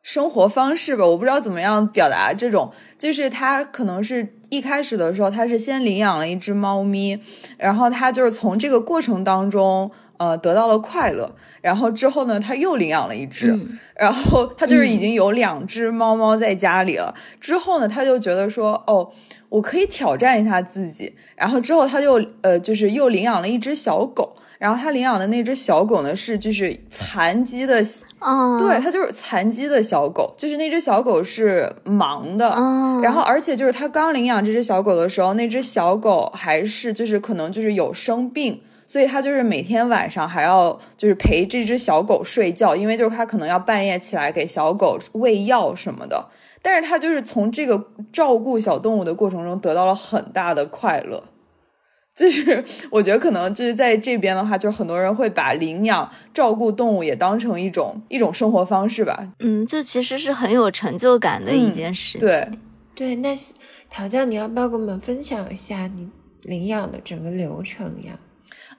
生活方式吧，我不知道怎么样表达这种，就是他可能是一开始的时候，他是先领养了一只猫咪，然后他就是从这个过程当中。呃，得到了快乐，然后之后呢，他又领养了一只，然后他就是已经有两只猫猫在家里了。之后呢，他就觉得说，哦，我可以挑战一下自己。然后之后他就呃，就是又领养了一只小狗。然后他领养的那只小狗呢，是就是残疾的，对，它就是残疾的小狗，就是那只小狗是盲的。然后而且就是他刚领养这只小狗的时候，那只小狗还是就是可能就是有生病。所以他就是每天晚上还要就是陪这只小狗睡觉，因为就是他可能要半夜起来给小狗喂药什么的。但是他就是从这个照顾小动物的过程中得到了很大的快乐，就是我觉得可能就是在这边的话，就是很多人会把领养、照顾动物也当成一种一种生活方式吧。嗯，就其实是很有成就感的一件事情。对对，那陶酱，你要不要跟我们分享一下你领养的整个流程呀？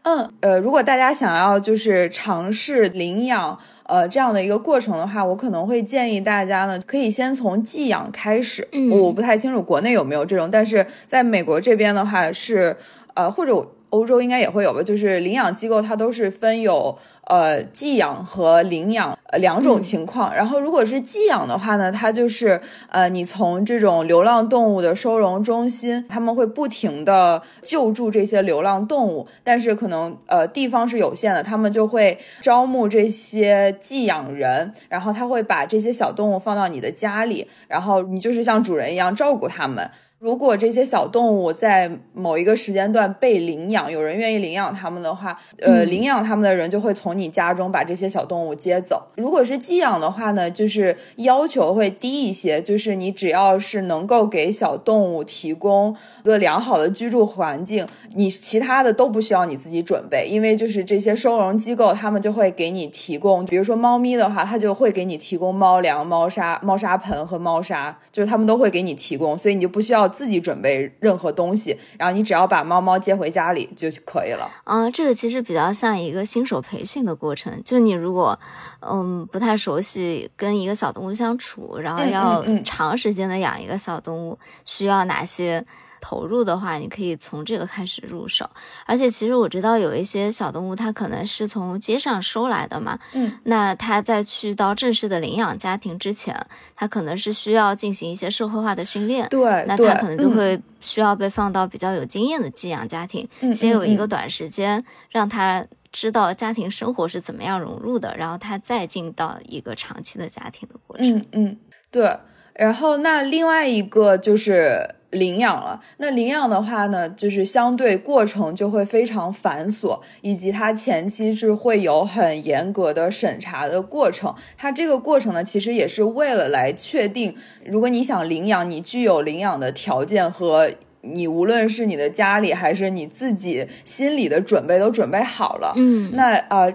嗯，呃，如果大家想要就是尝试领养，呃，这样的一个过程的话，我可能会建议大家呢，可以先从寄养开始。嗯我不太清楚国内有没有这种，但是在美国这边的话是，呃，或者欧洲应该也会有吧，就是领养机构它都是分有呃寄养和领养呃两种情况。然后如果是寄养的话呢，它就是呃你从这种流浪动物的收容中心，他们会不停的救助这些流浪动物，但是可能呃地方是有限的，他们就会招募这些寄养人，然后他会把这些小动物放到你的家里，然后你就是像主人一样照顾他们。如果这些小动物在某一个时间段被领养，有人愿意领养它们的话，呃，领养它们的人就会从你家中把这些小动物接走。如果是寄养的话呢，就是要求会低一些，就是你只要是能够给小动物提供一个良好的居住环境，你其他的都不需要你自己准备，因为就是这些收容机构他们就会给你提供，比如说猫咪的话，它就会给你提供猫粮、猫砂、猫砂盆和猫砂，就是他们都会给你提供，所以你就不需要自己准备任何东西，然后你只要把猫猫接回家里就可以了。啊、这个其实比较像一个新手培训的过程。就你如果嗯不太熟悉跟一个小动物相处，然后嗯要嗯嗯长时间的养一个小动物，需要哪些？投入的话，你可以从这个开始入手。而且，其实我知道有一些小动物，它可能是从街上收来的嘛。嗯，那它在去到正式的领养家庭之前，它可能是需要进行一些社会化的训练。对，那它可能就嗯会需要被放到比较有经验的寄养家庭，嗯先有一嗯个短时间让它知道家庭生活是怎么样融入的，然后他再进到一个长期的家庭的过程。嗯嗯，对。然后那另外一个就是领养了。那领养的话呢，就是相对过程就会非常繁琐，以及它前期是会有很严格的审查的过程。它这个过程呢，其实也是为了来确定，如果你想领养，你具有领养的条件和。你无论是你的家里还是你自己心里的准备都准备好了，嗯那呃，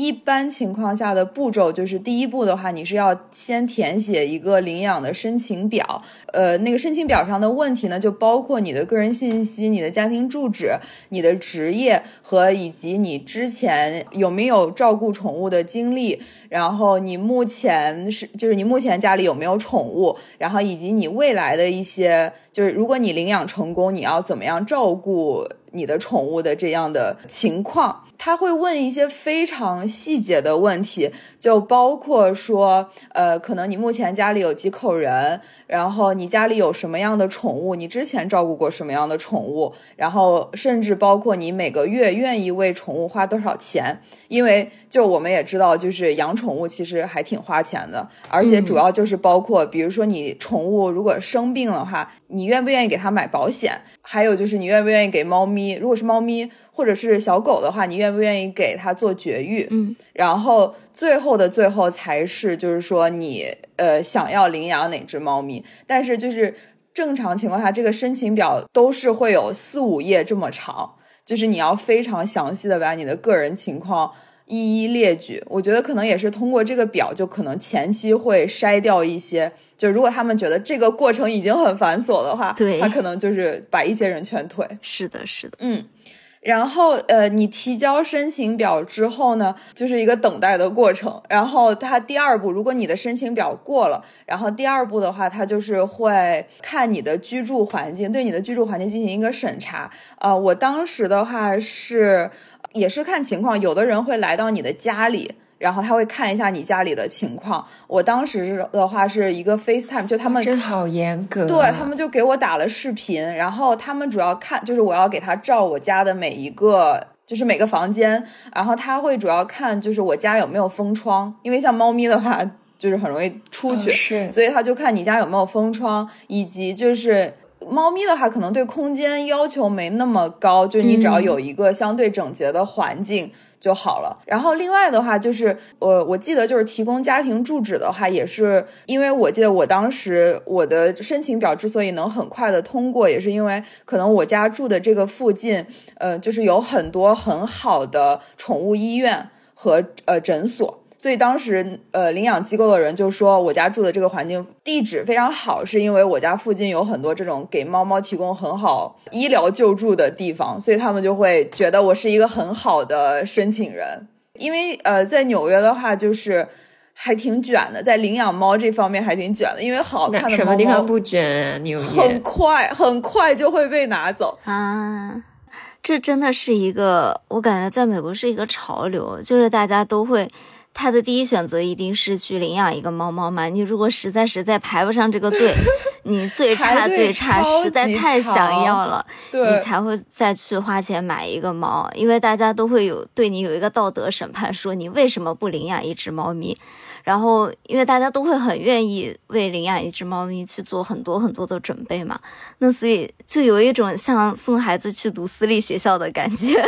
一般情况下的步骤就是第一步的话，你是要先填写一个领养的申请表。呃，那个申请表上的问题呢，就包括你的个人信息、你的家庭住址、你的职业和以及你之前有没有照顾宠物的经历，然后你目前是就是你目前家里有没有宠物，然后以及你未来的一些就是如果你领养成功，你要怎么样照顾你的宠物的这样的情况。他会问一些非常细节的问题，就包括说，呃，可能你目前家里有几口人，然后你家里有什么样的宠物，你之前照顾过什么样的宠物，然后甚至包括你每个月愿意为宠物花多少钱，因为就我们也知道，就是养宠物其实还挺花钱的，而且主要就是包括，比如说你宠物如果生病的话，你愿不愿意给它买保险？还有就是你愿不愿意给猫咪，如果是猫咪或者是小狗的话，你愿不愿意给它做绝育？嗯，然后最后的最后才是就是说你呃想要领养哪只猫咪，但是就是正常情况下，这个申请表都是会有四五页这么长，就是你要非常详细的把你的个人情况。一一列举，我觉得可能也是通过这个表，就可能前期会筛掉一些，就如果他们觉得这个过程已经很繁琐的话，对他可能就是把一些人劝退。是的，是的。嗯，然后呃，你提交申请表之后呢，就是一个等待的过程。然后它第二步，如果你的申请表过了，然后第二步的话，它就是会看你的居住环境，对你的居住环境进行一个审查。呃，我当时的话是也是看情况，有的人会来到你的家里。然后他会看一下你家里的情况。我当时的话是一个 FaceTime，就他们真好严格啊，对他们就给我打了视频，然后他们主要看就是我要给他照我家的每一个。就是每个房间，然后他会主要看就是我家有没有封窗，因为像猫咪的话，就是很容易出去，嗯是所以他就看你家有没有封窗，以及就是猫咪的话，可能对空间要求没那么高，就是你只要嗯有一个相对整洁的环境就好了。然后另外的话就是，我我记得就是提供家庭住址的话，也是因为我记得我当时我的申请表之所以能很快的通过，也是因为可能我家住的这个附近，呃，就是有很多很好的宠物医院和呃诊所。所以当时，呃，领养机构的人就说我家住的这个环境地址非常好，是因为我家附近有很多这种给猫猫提供很好医疗救助的地方，所以他们就会觉得我是一个很好的申请人。因为呃，在纽约的话，就是还挺卷的，在领养猫这方面还挺卷的，因为好看的什么地方不卷啊？纽很快很快就会被拿走。啊，这真的是一个，我感觉在美国是一个潮流，就是大家都会，他的第一选择一定是去领养一个猫猫嘛。你如果实在实在排不上这个队，你最差最差，实在太想要了，你才会再去花钱买一个猫，因为大家都会有对你有一个道德审判，说你为什么不领养一只猫咪。然后，因为大家都会很愿意为领养一只猫咪去做很多很多的准备嘛，那所以就有一种像送孩子去读私立学校的感觉。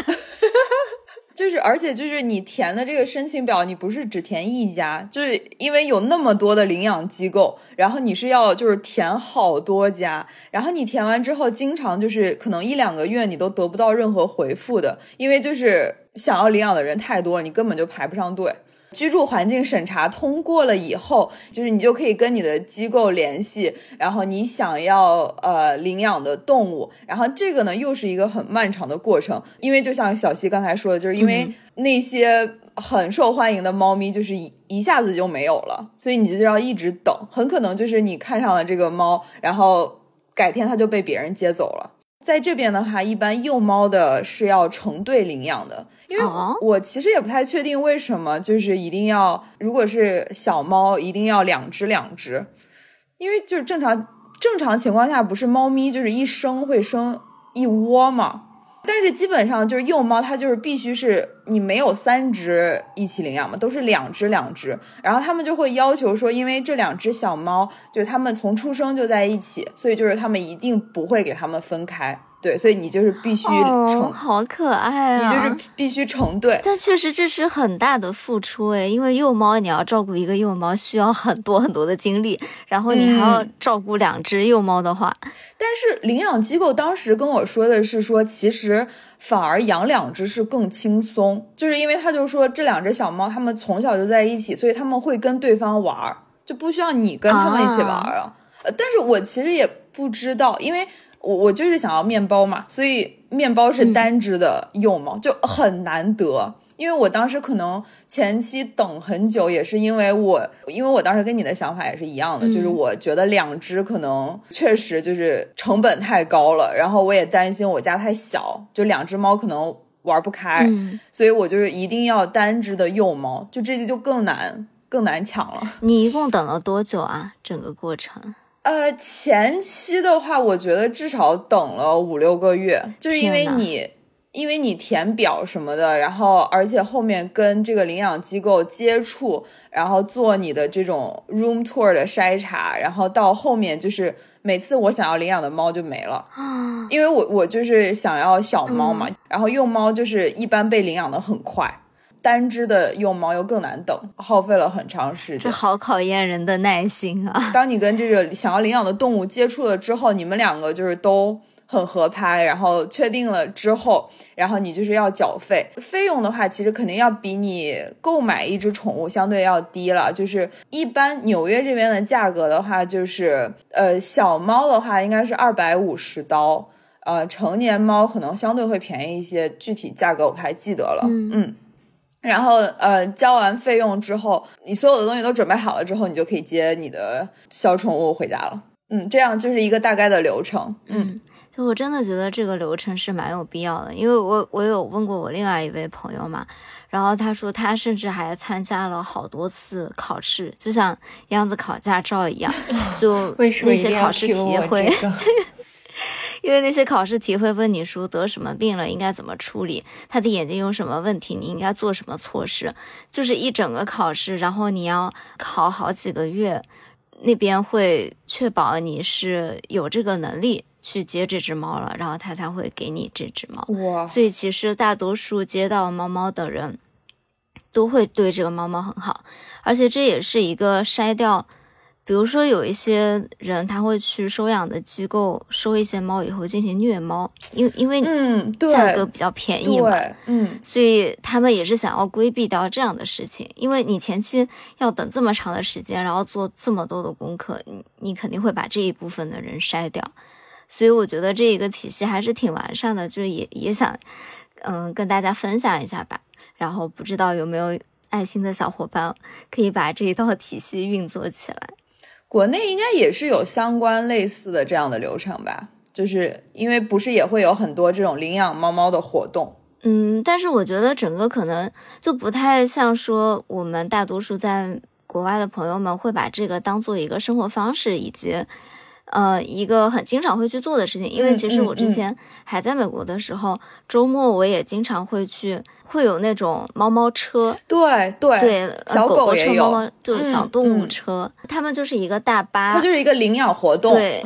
就是，而且就是你填的这个申请表，你不是只填一家，就是因为有那么多的领养机构，然后你是要就是填好多家，然后你填完之后，经常就是可能一两个月你都得不到任何回复的，因为就是想要领养的人太多了，你根本就排不上队。居住环境审查通过了以后，就是你就可以跟你的机构联系，然后你想要呃领养的动物，然后这个呢又是一个很漫长的过程，因为就像小西刚才说的，就是因为那些很受欢迎的猫咪就是一一下子就没有了，所以你就要一直等，很可能就是你看上了这个猫，然后改天它就被别人接走了。在这边的话，一般幼猫的是要成对领养的，因为哦。我其实也不太确定为什么，就是一定要，如果是小猫，一定要两只两只，因为就是正常正常情况下，不是猫咪就是一生会生一窝嘛，但是基本上就是幼猫，它就是必须是你没有三只一起领养嘛，都是两只两只，然后他们就会要求说，因为这两只小猫就是他们从出生就在一起，所以就是他们一定不会给他们分开，对，所以你就是必须哦，成，好可爱啊！你就是必须成对。但确实这是很大的付出诶，因为幼猫你要照顾一个幼猫需要很多很多的精力，然后你还要嗯照顾两只幼猫的话，但是领养机构当时跟我说的是说，其实反而养两只是更轻松，就是因为他就说这两只小猫它们从小就在一起，所以他们会跟对方玩儿，就不需要你跟他们一起玩儿啊。呃，但是我其实也不知道，因为我我就是想要面包嘛，所以面包是单只的幼猫，就很难得。因为我当时可能前期等很久，也是因为我，因为我当时跟你的想法也是一样的，就是我觉得两只可能确实就是成本太高了，然后我也担心我家太小，就两只猫可能玩不开，嗯，所以我就是一定要单只的幼猫，就这就更难更难抢了。你一共等了多久啊？整个过程？呃，前期的话，我觉得至少等了五六个月，就是因为你，因为你填表什么的，然后而且后面跟这个领养机构接触，然后做你的这种 room tour 的筛查，然后到后面就是每次我想要领养的猫就没了，啊，因为我我就是想要小猫嘛，然后幼猫就是一般被领养的很快。单只的用猫又更难等，耗费了很长时间。这好考验人的耐心啊！当你跟这个想要领养的动物接触了之后，你们两个就是都很合拍，然后确定了之后，然后你就是要缴费。费用的话，其实肯定要比你购买一只宠物相对要低了。就是一般纽约这边的价格的话，就是呃小猫的话应该是二百五十刀，呃成年猫可能相对会便宜一些，具体价格我不太记得了。嗯嗯然后呃，交完费用之后，你所有的东西都准备好了之后，你就可以接你的小宠物回家了。嗯，这样就是一个大概的流程。嗯，就我真的觉得这个流程是蛮有必要的，因为我我有问过我另外一位朋友嘛，然后他说他甚至还参加了好多次考试，就像样子考驾照一样，就 那些考试题我会。这个？因为那些考试题会问你说得什么病了，应该怎么处理，他的眼睛有什么问题，你应该做什么措施，就是一整个考试，然后你要考好几个月，那边会确保你是有这个能力去接这只猫了，然后他才会给你这只猫。哇，所以其实大多数接到猫猫的人都会对这个猫猫很好，而且这也是一个筛掉。比如说，有一些人他会去收养的机构收一些猫以后进行虐猫，因因为嗯，价格比较便宜嘛，对，嗯，所以他们也是想要规避掉这样的事情。因为你前期要等这么长的时间，然后做这么多的功课，你你肯定会把这一部分的人筛掉。所以我觉得这一个体系还是挺完善的，就是也也想嗯跟大家分享一下吧。然后不知道有没有爱心的小伙伴可以把这一套体系运作起来。国内应该也是有相关类似的这样的流程吧，就是因为不是也会有很多这种领养猫猫的活动。嗯，但是我觉得整个可能就不太像说我们大多数在国外的朋友们会把这个当做一个生活方式以及。呃，一个很经常会去做的事情，因为其实我之前还在美国的时候，周末我也经常会去，会有那种猫猫车，对对对，小狗也有，猫猫就小动物车，他们就是一个大巴，它就是一个领养活动，对，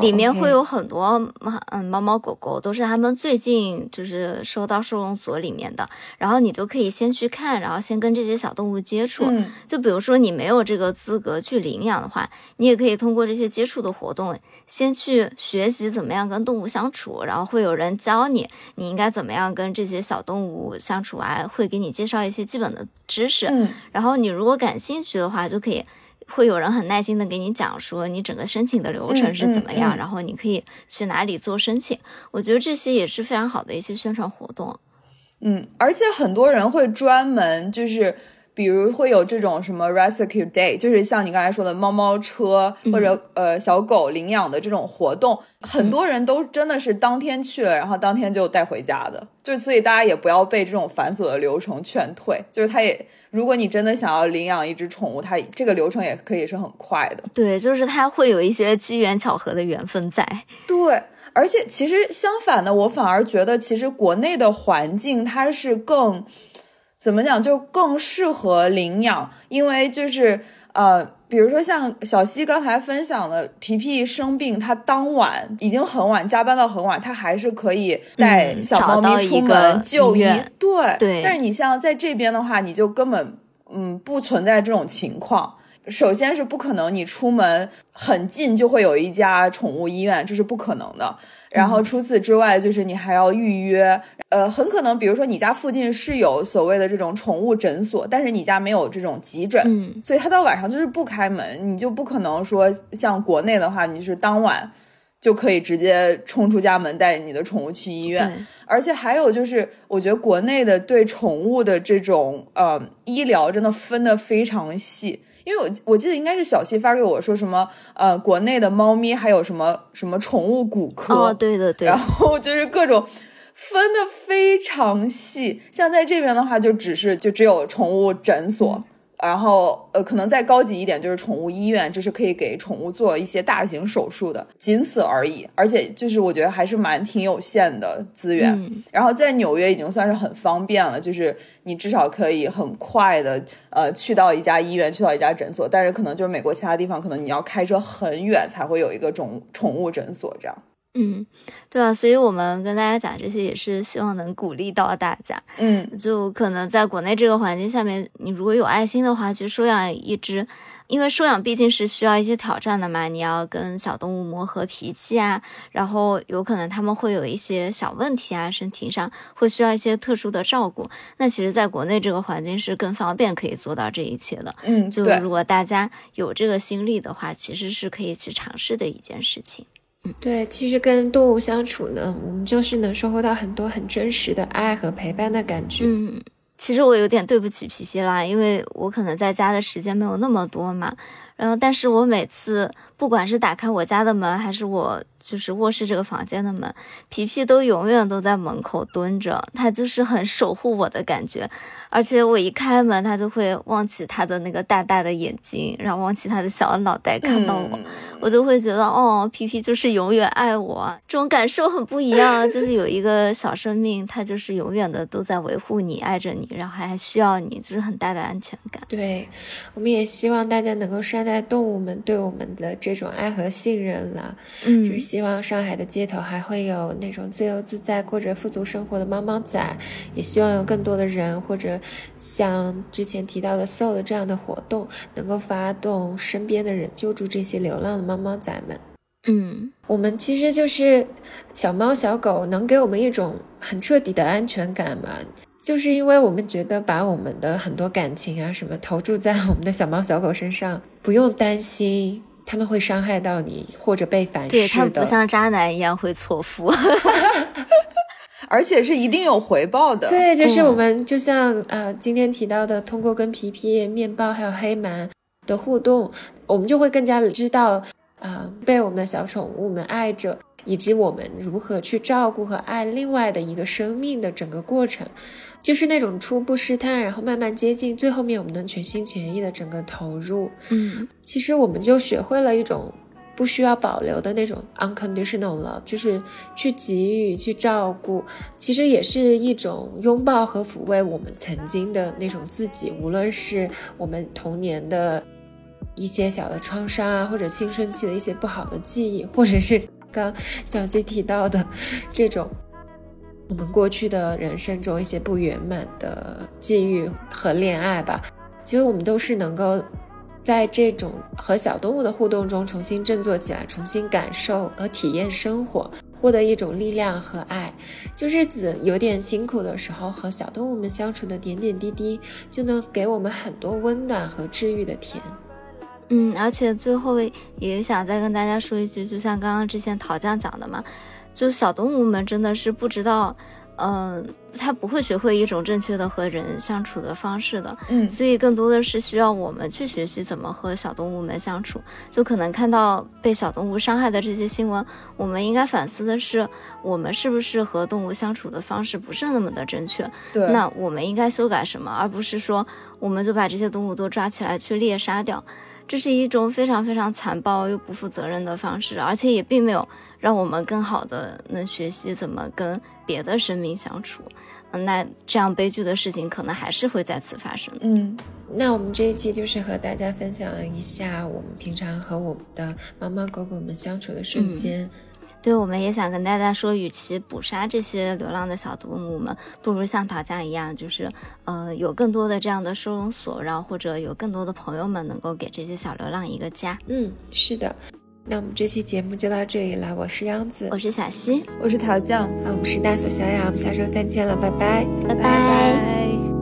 里面会有很多猫嗯猫猫狗狗，都是他们最近就是收到收容所里面的，然后你都可以先去看，然后先跟这些小动物接触，就比如说你没有这个资格去领养的话，你也可以通过这些接触的活动。先去学习怎么样跟动物相处，然后会有人教你你应该怎么样跟这些小动物相处啊，会给你介绍一些基本的知识。嗯，然后你如果感兴趣的话，就可以会有人很耐心的给你讲说你整个申请的流程是怎么样，然后你可以去哪里做申请。我觉得这些也是非常好的一些宣传活动。嗯，而且很多人会专门就是。比如会有这种什么 rescue day，就是像你刚才说的猫猫车或者呃小狗领养的这种活动，很多人都真的是当天去了，然后当天就带回家的。就是所以大家也不要被这种繁琐的流程劝退。就是他也，如果你真的想要领养一只宠物，它这个流程也可以是很快的。对，就是它会有一些机缘巧合的缘分在。对，而且其实相反的，我反而觉得其实国内的环境它是更。怎么讲就更适合领养，因为就是呃，比如说像小西刚才分享的，皮皮生病，他当晚已经很晚，加班到很晚，他还是可以带小猫咪出门就医。对对。但是你像在这边的话，你就根本嗯不存在这种情况。首先是不可能，你出门很近就会有一家宠物医院，这是不可能的。然后除此之外，就是你还要预约，呃，很可能，比如说你家附近是有所谓的这种宠物诊所，但是你家没有这种急诊，嗯，所以他到晚上就是不开门，你就不可能说像国内的话，你是当晚就可以直接冲出家门带你的宠物去医院。而且还有就是，我觉得国内的对宠物的这种呃医疗真的分的非常细。因为我我记得应该是小西发给我说什么，呃，国内的猫咪还有什么什么宠物骨科，哦，对的对，然后就是各种分的非常细，像在这边的话，就只是就只有宠物诊所。然后，呃，可能再高级一点就是宠物医院，这是可以给宠物做一些大型手术的，仅此而已。而且，就是我觉得还是蛮挺有限的资源。然后在纽约已经算是很方便了，就是你至少可以很快的，呃，去到一家医院，去到一家诊所。但是可能就是美国其他地方，可能你要开车很远才会有一个宠宠物诊所这样。嗯，对啊，所以我们跟大家讲这些也是希望能鼓励到大家。嗯，就可能在国内这个环境下面，你如果有爱心的话，去收养一只，因为收养毕竟是需要一些挑战的嘛，你要跟小动物磨合脾气啊，然后有可能他们会有一些小问题啊，身体上会需要一些特殊的照顾。那其实，在国内这个环境是更方便可以做到这一切的。嗯，就如果大家有这个心力的话，其实是可以去尝试的一件事情。对，其实跟动物相处呢，我们就是能收获到很多很真实的爱和陪伴的感觉。嗯，其实我有点对不起皮皮啦，因为我可能在家的时间没有那么多嘛。然后，但是我每次不管是打开我家的门，还是我就是卧室这个房间的门，皮皮都永远都在门口蹲着，它就是很守护我的感觉。而且我一开门，它就会望起它的那个大大的眼睛，然后望起它的小脑袋，看到我，我就会觉得，哦，皮皮就是永远爱我，这种感受很不一样。就是有一个小生命，它就是永远的都在维护你，爱着你，然后还需要你，就是很大的安全感。对，我们也希望大家能够善。待动物们对我们的这种爱和信任了。嗯，就是希望上海的街头还会有那种自由自在、过着富足生活的猫猫仔，也希望有更多的人或者像之前提到的 Soul 的这样的活动，能够发动身边的人救助这些流浪的猫猫仔们。嗯，我们其实就是小猫小狗，能给我们一种很彻底的安全感嘛。就是因为我们觉得把我们的很多感情啊什么投注在我们的小猫小狗身上，不用担心他们会伤害到你或者被反噬的。不像渣男一样会错付。而且是一定有回报的。对，就是嗯我们就像呃今天提到的，通过跟皮皮、面包还有黑蛮的互动，我们就会更加知道，啊，被我们的小宠物们爱着，以及我们如何去照顾和爱另外的一个生命的整个过程，就是那种初步试探，然后慢慢接近，最后面我们能全心全意的整个投入。嗯其实我们就学会了一种不需要保留的那种 unconditional love，就是去给予、去照顾，其实也是一种拥抱和抚慰我们曾经的那种自己，无论是我们童年的一些小的创伤啊，或者青春期的一些不好的记忆，或者是刚小鸡提到的这种。我们过去的人生中一些不圆满的际遇和恋爱吧，其实我们都是能够在这种和小动物的互动中重新振作起来，重新感受和体验生活，获得一种力量和爱。就日子有点辛苦的时候，和小动物们相处的点点滴滴，就能给我们很多温暖和治愈的甜。嗯，而且最后也想再跟大家说一句，就像刚刚之前陶酱讲的嘛，就小动物们真的是不知道，嗯、它不会学会一种正确的和人相处的方式的，嗯，所以更多的是需要我们去学习怎么和小动物们相处。就可能看到被小动物伤害的这些新闻，我们应该反思的是，我们是不是和动物相处的方式不是那么的正确？对，那我们应该修改什么，而不是说我们就把这些动物都抓起来去猎杀掉。这是一种非常非常残暴又不负责任的方式，而且也并没有让我们更好的能学习怎么跟别的生命相处。嗯，那这样悲剧的事情可能还是会再次发生。嗯，那我们这一期就是和大家分享了一下我们平常和我们的猫猫狗狗们相处的瞬间。对，我们也想跟大家说，与其捕杀这些流浪的小动物们，不如像桃酱一样，就是呃，有更多的这样的收容所，然后或者有更多的朋友们能够给这些小流浪一个家。嗯，是的。那我们这期节目就到这里了，我是央子，我是小溪，我是桃酱，啊，我们是大锁小雅，我们下周再见了，拜拜。拜拜拜。